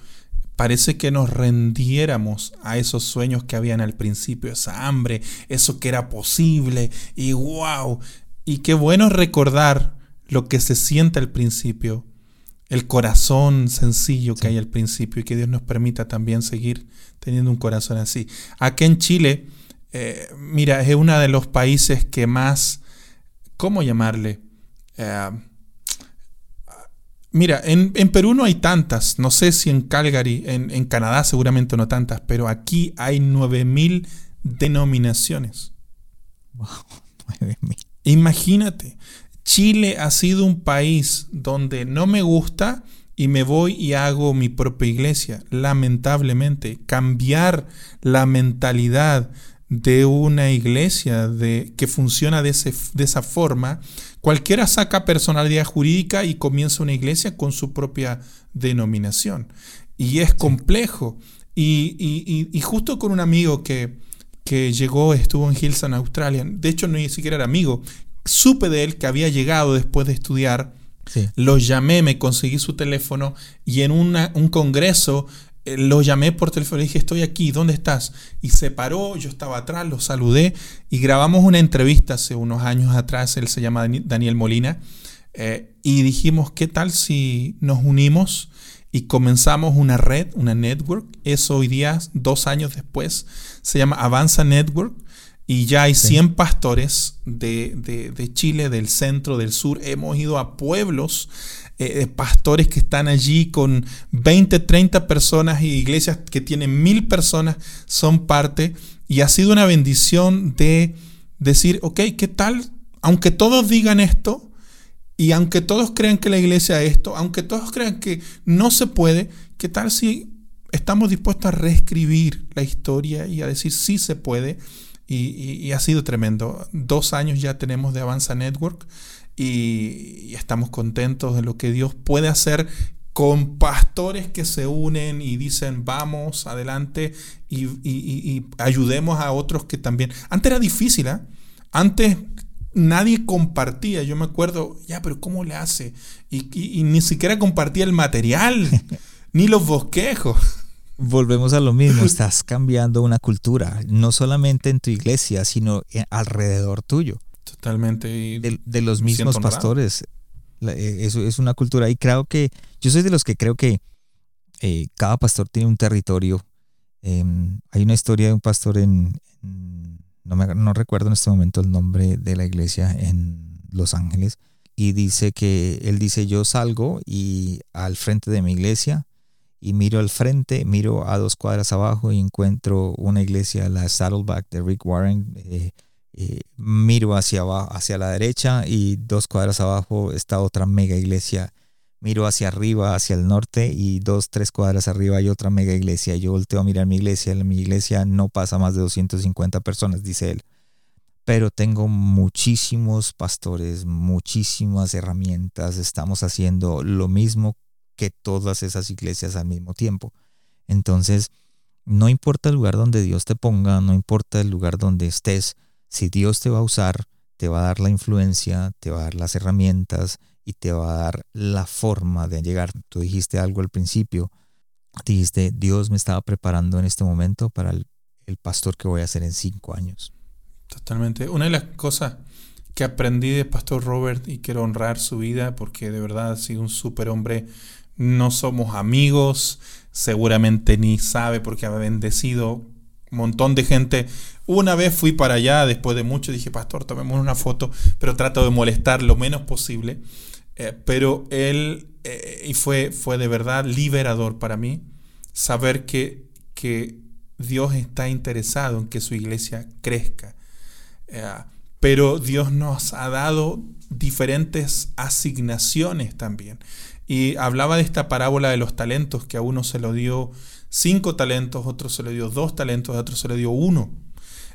parece que nos rendiéramos a esos sueños que habían al principio, esa hambre, eso que era posible y wow. Y qué bueno recordar lo que se siente al principio el corazón sencillo que hay al principio y que Dios nos permita también seguir teniendo un corazón así. Aquí en Chile, eh, mira, es uno de los países que más, ¿cómo llamarle? Eh, mira, en, Perú no hay tantas, no sé si en Calgary, en, en Canadá seguramente no tantas, pero aquí hay 9.000 denominaciones. Wow, [LAUGHS] 9.000. Imagínate, Chile ha sido un país donde no me gusta y me voy y hago mi propia iglesia. Lamentablemente, cambiar la mentalidad de una iglesia de, que funciona de, de esa forma, cualquiera saca personalidad jurídica y comienza una iglesia con su propia denominación. Y es complejo. Y, y, justo con un amigo que, que llegó, estuvo en Hillsong, Australia, de hecho no ni siquiera era amigo, supe de él que había llegado después de estudiar. Lo llamé, me conseguí su teléfono y en un congreso lo llamé por teléfono y dije, estoy aquí, ¿dónde estás? Y se paró, yo estaba atrás, lo saludé y grabamos una entrevista hace unos años atrás, él se llama Daniel Molina, eh, y dijimos, ¿qué tal si nos unimos y comenzamos una red, una network? Eso hoy día, dos años después, se llama Avanza Network y ya hay 100 pastores de, Chile, del centro, del sur. Hemos ido a pueblos, eh, pastores que están allí con 20, 30 personas y iglesias que tienen mil personas son parte. Y ha sido una bendición de decir, ok, ¿qué tal? Aunque todos digan esto, y aunque todos crean que la iglesia es esto, aunque todos crean que no se puede, ¿qué tal si estamos dispuestos a reescribir la historia y a decir sí se puede? Y, ha sido tremendo. Dos años ya tenemos de Avanza Network y, estamos contentos de lo que Dios puede hacer con pastores que se unen y dicen vamos adelante y, ayudemos a otros que también. Antes era difícil, ¿eh? Antes nadie compartía. Yo me acuerdo, ya, pero ¿cómo le hace? Y, ni siquiera compartía el material, [LAUGHS] ni los bosquejos volvemos a lo mismo, estás cambiando una cultura, no solamente en tu iglesia, sino alrededor tuyo. Totalmente. De, los mismos pastores. Eh, eso es una cultura. Y creo que, yo soy de los que creo que eh, cada pastor tiene un territorio. Em, hay una historia de un pastor en, no, me, no recuerdo en este momento el nombre de la iglesia en Los Ángeles, y dice que él dice, yo salgo y al frente de mi iglesia y miro al frente, miro a dos cuadras abajo y encuentro una iglesia, la Saddleback de Rick Warren. Eh, eh, miro hacia, abajo, hacia la derecha y dos cuadras abajo está otra mega iglesia. Miro hacia arriba, hacia el norte y dos, tres cuadras arriba hay otra mega iglesia. Yo volteo a mirar mi iglesia. Mi iglesia no pasa más de 250 personas, dice él. Pero tengo muchísimos pastores, muchísimas herramientas. Estamos haciendo lo mismo todas esas iglesias al mismo tiempo. Entonces, no importa el lugar donde Dios te ponga, no importa el lugar donde estés, si Dios te va a usar, te va a dar la influencia, te va a dar las herramientas y te va a dar la forma de llegar. Tú dijiste algo al principio, dijiste, Dios me estaba preparando en este momento para el, el pastor que voy a ser en cinco años. Totalmente. Una de las cosas que aprendí de Pastor Robert y quiero honrar su vida porque de verdad ha sido un súper hombre no somos amigos, seguramente ni sabe porque ha bendecido un montón de gente. Una vez fui para allá, después de mucho, dije, pastor, tomemos una foto, pero trato de molestar lo menos posible. Eh, pero él, eh, y fue, fue de verdad liberador para mí, saber que, que Dios está interesado en que su iglesia crezca. Eh, pero Dios nos ha dado diferentes asignaciones también. Y hablaba de esta parábola de los talentos, que a uno se lo dio cinco talentos, otro se le dio dos talentos, a otro se le dio uno.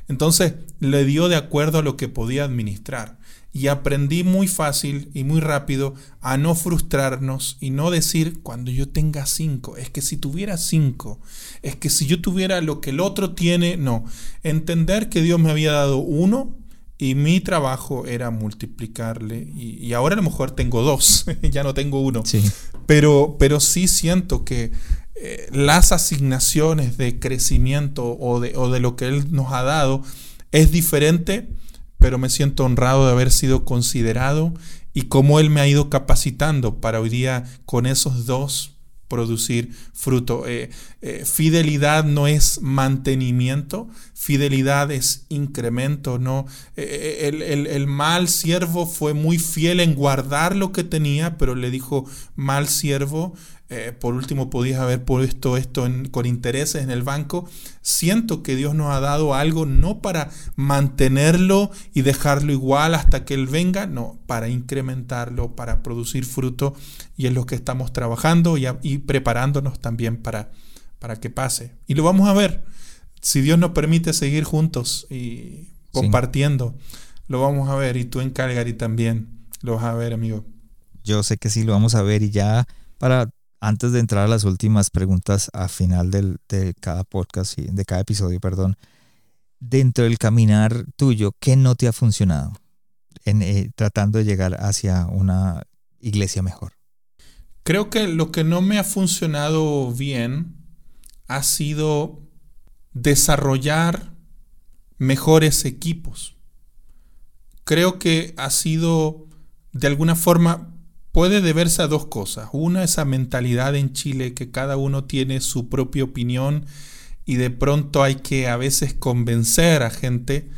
Entonces le dio de acuerdo a lo que podía administrar. Y aprendí muy fácil y muy rápido a no frustrarnos y no decir cuando yo tenga cinco, es que si tuviera cinco, es que si yo tuviera lo que el otro tiene, no. Entender que Dios me había dado uno y mi trabajo era multiplicarle y, ahora a lo mejor tengo dos, [LAUGHS] ya no tengo uno. Sí. Pero, pero sí siento que eh, las asignaciones de crecimiento o de, o de lo que Él nos ha dado es diferente, pero me siento honrado de haber sido considerado y cómo Él me ha ido capacitando para hoy día con esos dos producir fruto. Eh, eh, fidelidad no es mantenimiento, fidelidad es incremento, ¿no? Eh, el, el, mal siervo fue muy fiel en guardar lo que tenía, pero le dijo, mal siervo, eh, por último podías haber puesto esto con intereses en el banco. Siento que Dios nos ha dado algo no para mantenerlo y dejarlo igual hasta que Él venga, no, para incrementarlo, para producir fruto y es lo que estamos trabajando y, y preparándonos también para, para que pase. Y lo vamos a ver. Si Dios nos permite seguir juntos y compartiendo, lo vamos a ver. Y tú en Calgary también lo vas a ver, amigo. Yo sé que sí lo vamos a ver y ya para antes de entrar a las últimas preguntas a final de cada podcast, de cada episodio, perdón, dentro del caminar tuyo, ¿qué no te ha funcionado en eh, tratando de llegar hacia una iglesia mejor? Creo que lo que no me ha funcionado bien ha sido desarrollar mejores equipos. Creo que ha sido de alguna forma puede deberse a dos cosas. Una, esa mentalidad en Chile que cada uno tiene su propia opinión y de pronto hay que a veces convencer a gente.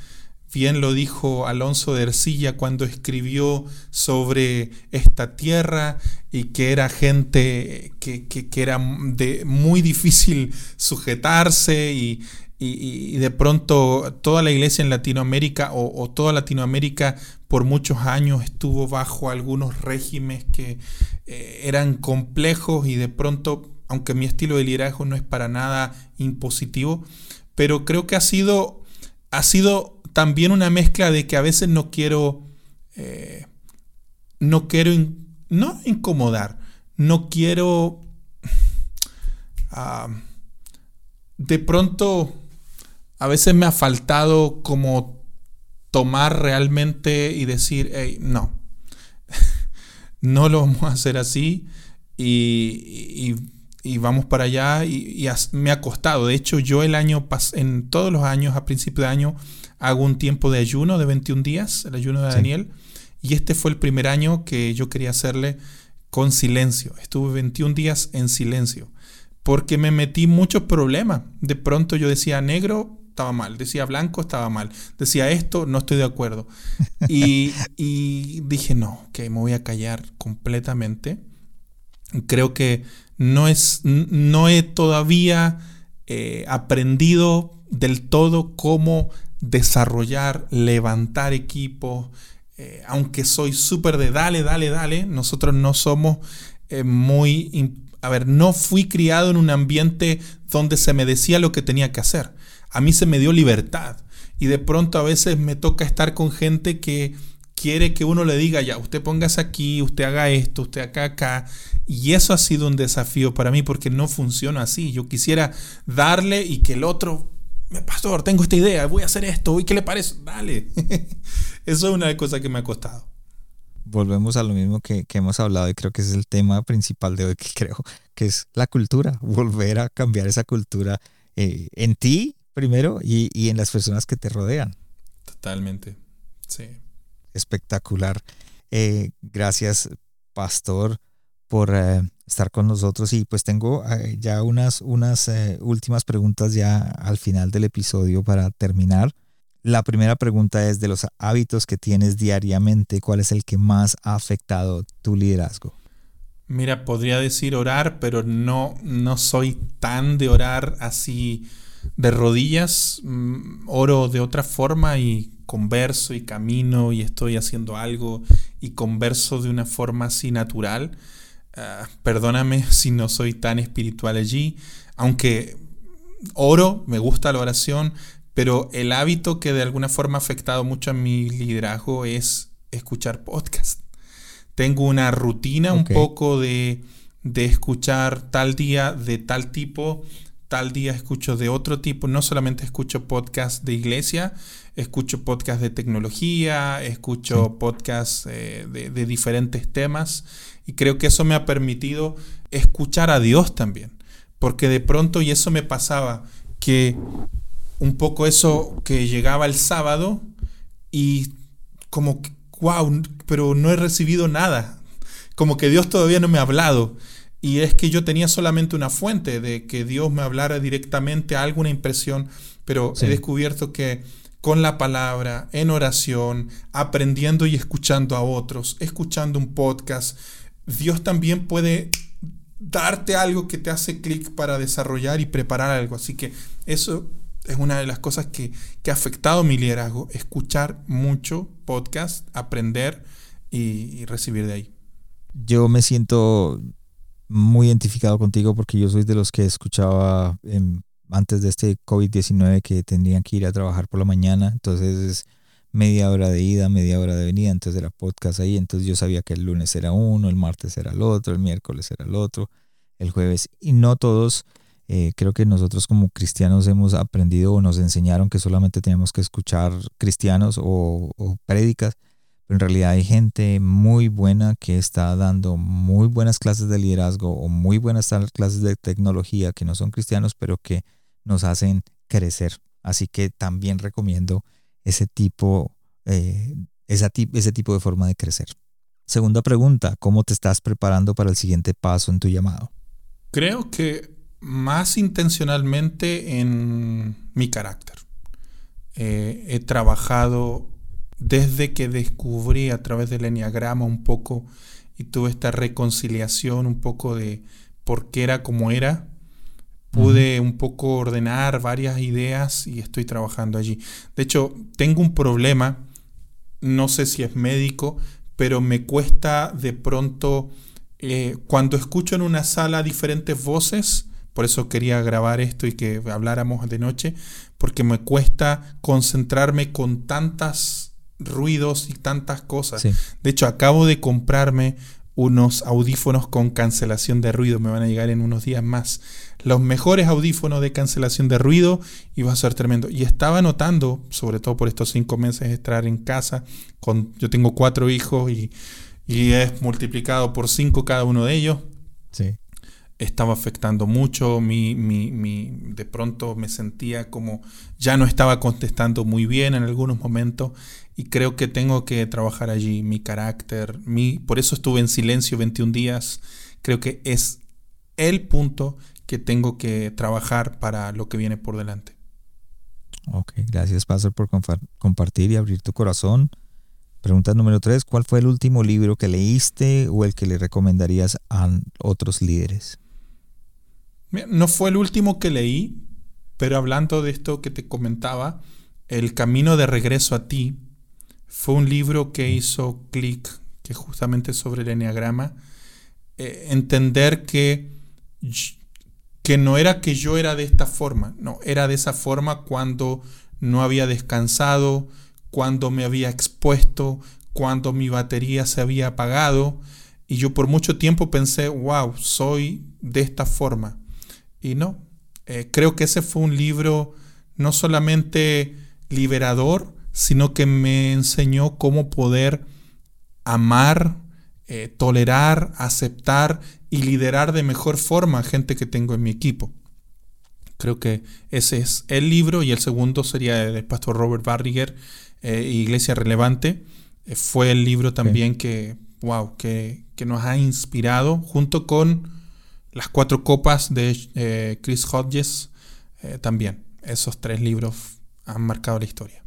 Bien lo dijo Alonso de Ercilla cuando escribió sobre esta tierra y que era gente que, era de muy difícil sujetarse y, de pronto toda la iglesia en Latinoamérica o, o, toda Latinoamérica por muchos años estuvo bajo algunos regímenes que eh, eran complejos y de pronto, aunque mi estilo de liderazgo no es para nada impositivo, pero creo que ha sido, ha sido también una mezcla de que a veces no quiero, eh, no quiero, no incomodar, no quiero, ah, de pronto, a veces me ha faltado como tomar realmente y decir, hey, no, [LAUGHS] no lo vamos a hacer así y, vamos para allá y, me ha costado. De hecho, yo el año, en todos los años, a principio de año, hago un tiempo de ayuno de 21 días, el ayuno de Daniel, y este fue el primer año que yo quería hacerle con silencio. Estuve 21 días en silencio porque me metí muchos problemas. De pronto yo decía, negro, estaba mal, decía blanco, estaba mal, decía esto, no estoy de acuerdo. Y, [LAUGHS] dije, no, que me voy a callar completamente. Creo que no, es, no he todavía eh, aprendido del todo cómo desarrollar, levantar equipos. Eh, aunque soy súper de dale, dale, dale, nosotros no somos eh, muy... A ver, no fui criado en un ambiente donde se me decía lo que tenía que hacer a mí se me dio libertad. Y de pronto a veces me toca estar con gente que quiere que uno le diga, ya, usted póngase aquí, usted haga esto, usted acá, acá. Y eso ha sido un desafío para mí porque no funciona así. Yo quisiera darle y que el otro, pastor, tengo esta idea, voy a hacer esto, ¿y qué le parece? Dale. [LAUGHS] eso es una cosa que me ha costado. Volvemos a lo mismo que, que hemos hablado y creo que es el tema principal de hoy que [LAUGHS] creo que es la cultura, volver a cambiar esa cultura eh, en ti primero y, en las personas que te rodean. Totalmente, sí. Espectacular. Eh, gracias, pastor, por eh, estar con nosotros. Y pues tengo eh, ya unas, unas últimas preguntas ya al final del episodio para terminar. La primera pregunta es de los hábitos que tienes diariamente, ¿cuál es el que más ha afectado tu liderazgo? Mira, podría decir orar, pero no, no soy tan de orar así de rodillas. Mm, oro de otra forma y converso y camino y estoy haciendo algo y converso de una forma así natural. Ah, perdóname [LAUGHS] si no soy tan espiritual allí, aunque oro, me gusta la oración, pero el hábito que de alguna forma ha afectado mucho a mi liderazgo es escuchar podcast tengo una rutina un poco de, escuchar tal día de tal tipo, tal día escucho de otro tipo. No solamente escucho podcast de iglesia, escucho podcast de tecnología, escucho podcast eh, de, diferentes temas. Y creo que eso me ha permitido escuchar a Dios también. Porque de pronto, y eso me pasaba, que un poco eso que llegaba el sábado y como wow, pero no he recibido nada. Como que Dios todavía no me ha hablado. Y es que yo tenía solamente una fuente de que Dios me hablara directamente, alguna impresión, pero he descubierto que con la palabra, en oración, aprendiendo y escuchando a otros, escuchando un podcast, Dios también puede darte algo que te hace clic para desarrollar y preparar algo. Así que eso es una de las cosas que, ha afectado mi liderazgo, escuchar mucho podcast, aprender y, recibir de ahí. Yo me siento muy identificado contigo porque yo soy de los que escuchaba antes de este COVID-19 que tendrían que ir a trabajar por la mañana, entonces es media hora de ida, media hora de venida, entonces era podcast ahí, entonces yo sabía que el lunes era uno, el martes era el otro, el miércoles era el otro, el jueves, y no todos eh, creo que nosotros como cristianos hemos aprendido o nos enseñaron que solamente tenemos que escuchar cristianos o, o prédicas, en realidad hay gente muy buena que está dando muy buenas clases de liderazgo o muy buenas clases de tecnología que no son cristianos, pero que nos hacen crecer. Así que también recomiendo ese tipo, eh, ese tipo de forma de crecer. Segunda pregunta, ¿cómo te estás preparando para el siguiente paso en tu llamado? Creo que más intencionalmente en mi carácter. Eh, he trabajado desde que descubrí a través del enneagrama un poco y tuve esta reconciliación un poco de por qué era como era. Pude un poco ordenar varias ideas y estoy trabajando allí. De hecho, tengo un problema, no sé si es médico, pero me cuesta de pronto, eh, cuando escucho en una sala diferentes voces, por eso quería grabar esto y que habláramos de noche, porque me cuesta concentrarme con tantos ruidos y tantas cosas. De hecho, acabo de comprarme unos audífonos con cancelación de ruido, me van a llegar en unos días más. Los mejores audífonos de cancelación de ruido y va a ser tremendo. Y estaba notando, sobre todo por estos cinco meses de estar en casa, con, yo tengo cuatro hijos y, y es multiplicado por cinco cada uno de ellos. Sí estaba afectando mucho, mi, mi, de pronto me sentía como ya no estaba contestando muy bien en algunos momentos y creo que tengo que trabajar allí mi carácter, mi, por eso estuve en silencio 21 días, creo que es el punto que tengo que trabajar para lo que viene por delante. Ok, gracias Pastor por compartir y abrir tu corazón. Pregunta número tres, ¿cuál fue el último libro que leíste o el que le recomendarías a otros líderes? No fue el último que leí, pero hablando de esto que te comentaba, El Camino de Regreso a ti, fue un libro que hizo clic, que justamente sobre el enneagrama, eh, entender que, que no era que yo era de esta forma, no, era de esa forma cuando no había descansado, cuando me había expuesto, cuando mi batería se había apagado, y yo por mucho tiempo pensé, wow, soy de esta forma. Y no, eh, creo que ese fue un libro no solamente liberador, sino que me enseñó cómo poder amar, eh, tolerar, aceptar y liderar de mejor forma a gente que tengo en mi equipo. Creo que ese es el libro y el segundo sería el pastor Robert Barriger, eh, Iglesia Relevante. fue el libro también que, wow, que, que nos ha inspirado junto con las cuatro copas de eh, Chris Hodges eh, también. Esos tres libros han marcado la historia.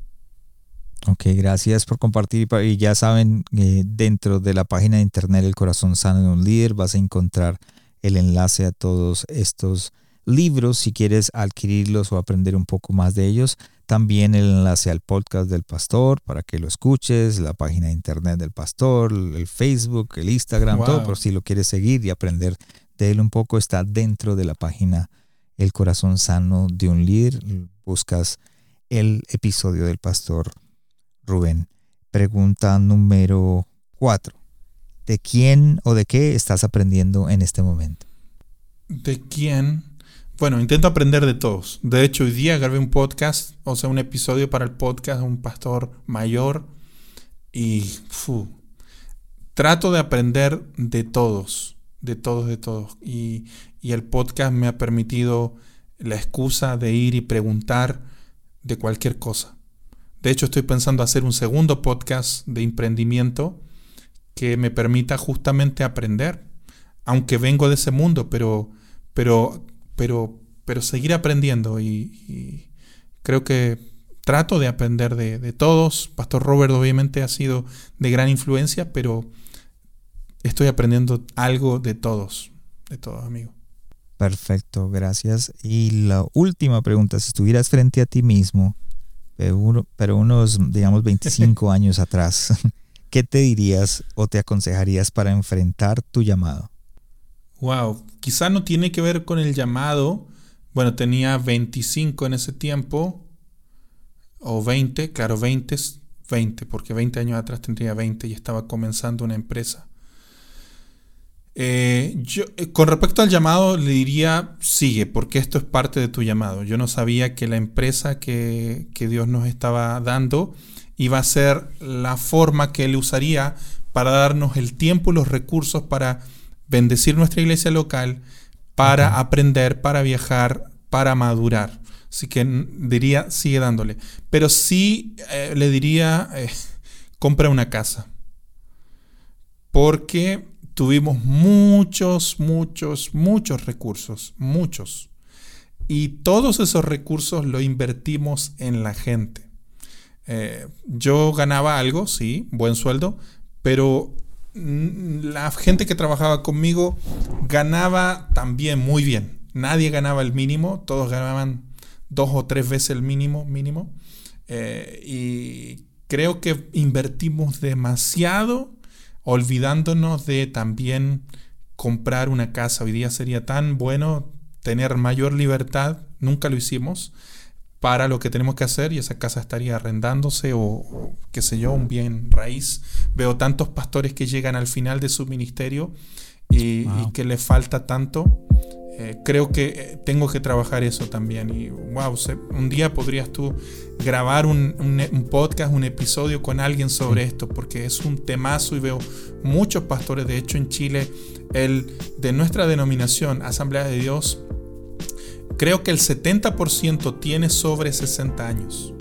Ok, gracias por compartir. Y ya saben, eh, dentro de la página de internet El Corazón Sano de un Líder vas a encontrar el enlace a todos estos libros si quieres adquirirlos o aprender un poco más de ellos. También el enlace al podcast del pastor para que lo escuches, la página de internet del pastor, el Facebook, el Instagram, todo, pero si lo quieres seguir y aprender de él un poco, está dentro de la página El Corazón Sano de un Líder. Buscas el episodio del pastor Rubén. Pregunta número 4. ¿De quién o de qué estás aprendiendo en este momento? ¿De quién? Bueno, intento aprender de todos. De hecho, hoy día grabé un podcast, o sea, un episodio para el podcast de un pastor mayor y trato de aprender de todos, de todos, de todos. Y, y el podcast me ha permitido la excusa de ir y preguntar de cualquier cosa. De hecho, estoy pensando hacer un segundo podcast de emprendimiento que me permita justamente aprender, aunque vengo de ese mundo, pero, pero, pero, pero seguir aprendiendo y, creo que trato de aprender de, todos. Pastor Robert obviamente ha sido de gran influencia, pero estoy aprendiendo algo de todos, de todos amigos. Perfecto, gracias. Y la última pregunta, si estuvieras frente a ti mismo, pero, unos, digamos, 25 [LAUGHS] años atrás, [LAUGHS] ¿qué te dirías o te aconsejarías para enfrentar tu llamado? Wow, quizá no tiene que ver con el llamado. Bueno, tenía 25 en ese tiempo, o 20, claro, 20 es 20, porque 20 años atrás tendría 20 y estaba comenzando una empresa. Eh, yo, eh, con respecto al llamado, le diría, sigue, porque esto es parte de tu llamado. Yo no sabía que la empresa que, Dios nos estaba dando iba a ser la forma que Él usaría para darnos el tiempo y los recursos para bendecir nuestra iglesia local, para aprender, para viajar, para madurar. Así que diría, sigue dándole. Pero sí eh, le diría, compra una casa. Porque tuvimos muchos, muchos, muchos recursos, muchos. Y todos esos recursos lo invertimos en la gente. Eh, yo ganaba algo, sí, buen sueldo, pero la gente que trabajaba conmigo ganaba también muy bien. Nadie ganaba el mínimo, todos ganaban dos o tres veces el mínimo, mínimo. Eh, y creo que invertimos demasiado olvidándonos de también comprar una casa. Hoy día sería tan bueno tener mayor libertad, nunca lo hicimos, para lo que tenemos que hacer y esa casa estaría arrendándose o, qué sé yo, un bien raíz. Veo tantos pastores que llegan al final de su ministerio y, y que les falta tanto eh, creo que eh, tengo que trabajar eso también. Y wow, un día podrías tú grabar un, podcast, un episodio con alguien sobre esto, porque es un temazo y veo muchos pastores, de hecho en Chile, el de nuestra denominación, Asamblea de Dios, creo que el 70% tiene sobre 60 años.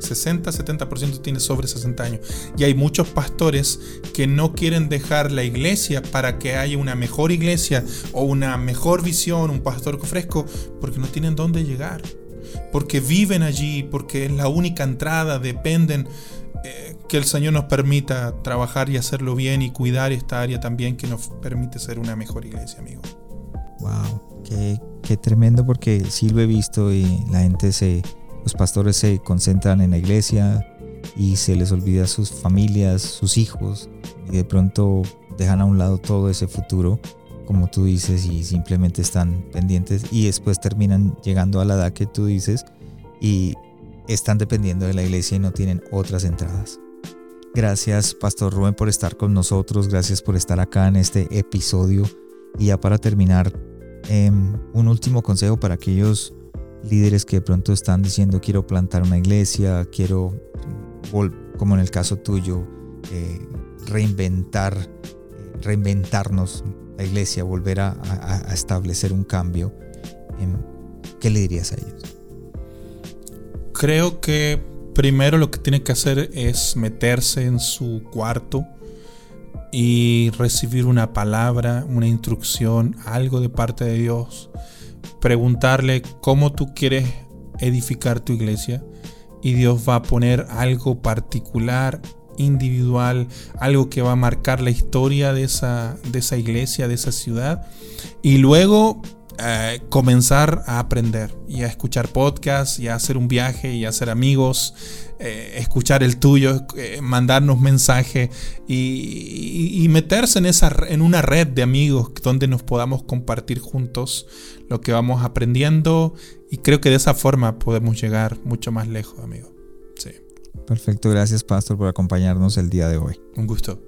60-70% tiene sobre 60 años. Y hay muchos pastores que no quieren dejar la iglesia para que haya una mejor iglesia o una mejor visión, un pastor fresco, porque no tienen dónde llegar. Porque viven allí, porque es la única entrada, dependen eh, que el Señor nos permita trabajar y hacerlo bien y cuidar esta área también que nos permite ser una mejor iglesia, amigo. Wow, qué, qué tremendo porque sí lo he visto y la gente se, los pastores se concentran en la iglesia y se les olvida sus familias, sus hijos, y de pronto dejan a un lado todo ese futuro, como tú dices, y simplemente están pendientes y después terminan llegando a la edad que tú dices y están dependiendo de la iglesia y no tienen otras entradas. Gracias, Pastor Rubén, por estar con nosotros. Gracias por estar acá en este episodio. Y ya para terminar, em, un último consejo para aquellos líderes que de pronto están diciendo quiero plantar una iglesia, quiero, como en el caso tuyo, eh, reinventar, eh, reinventarnos la iglesia, volver a, establecer un cambio. Em, ¿Qué le dirías a ellos? Creo que primero lo que tiene que hacer es meterse en su cuarto y recibir una palabra, una instrucción, algo de parte de Dios preguntarle cómo tú quieres edificar tu iglesia y Dios va a poner algo particular, individual, algo que va a marcar la historia de esa, de esa iglesia, de esa ciudad. Y luego eh, comenzar a aprender y a escuchar podcasts y a hacer un viaje y a hacer amigos, eh, escuchar el tuyo, eh, mandarnos mensajes y, meterse en, esa, en una red de amigos donde nos podamos compartir juntos lo que vamos aprendiendo y creo que de esa forma podemos llegar mucho más lejos, amigo. Sí. Perfecto, gracias Pastor por acompañarnos el día de hoy. Un gusto.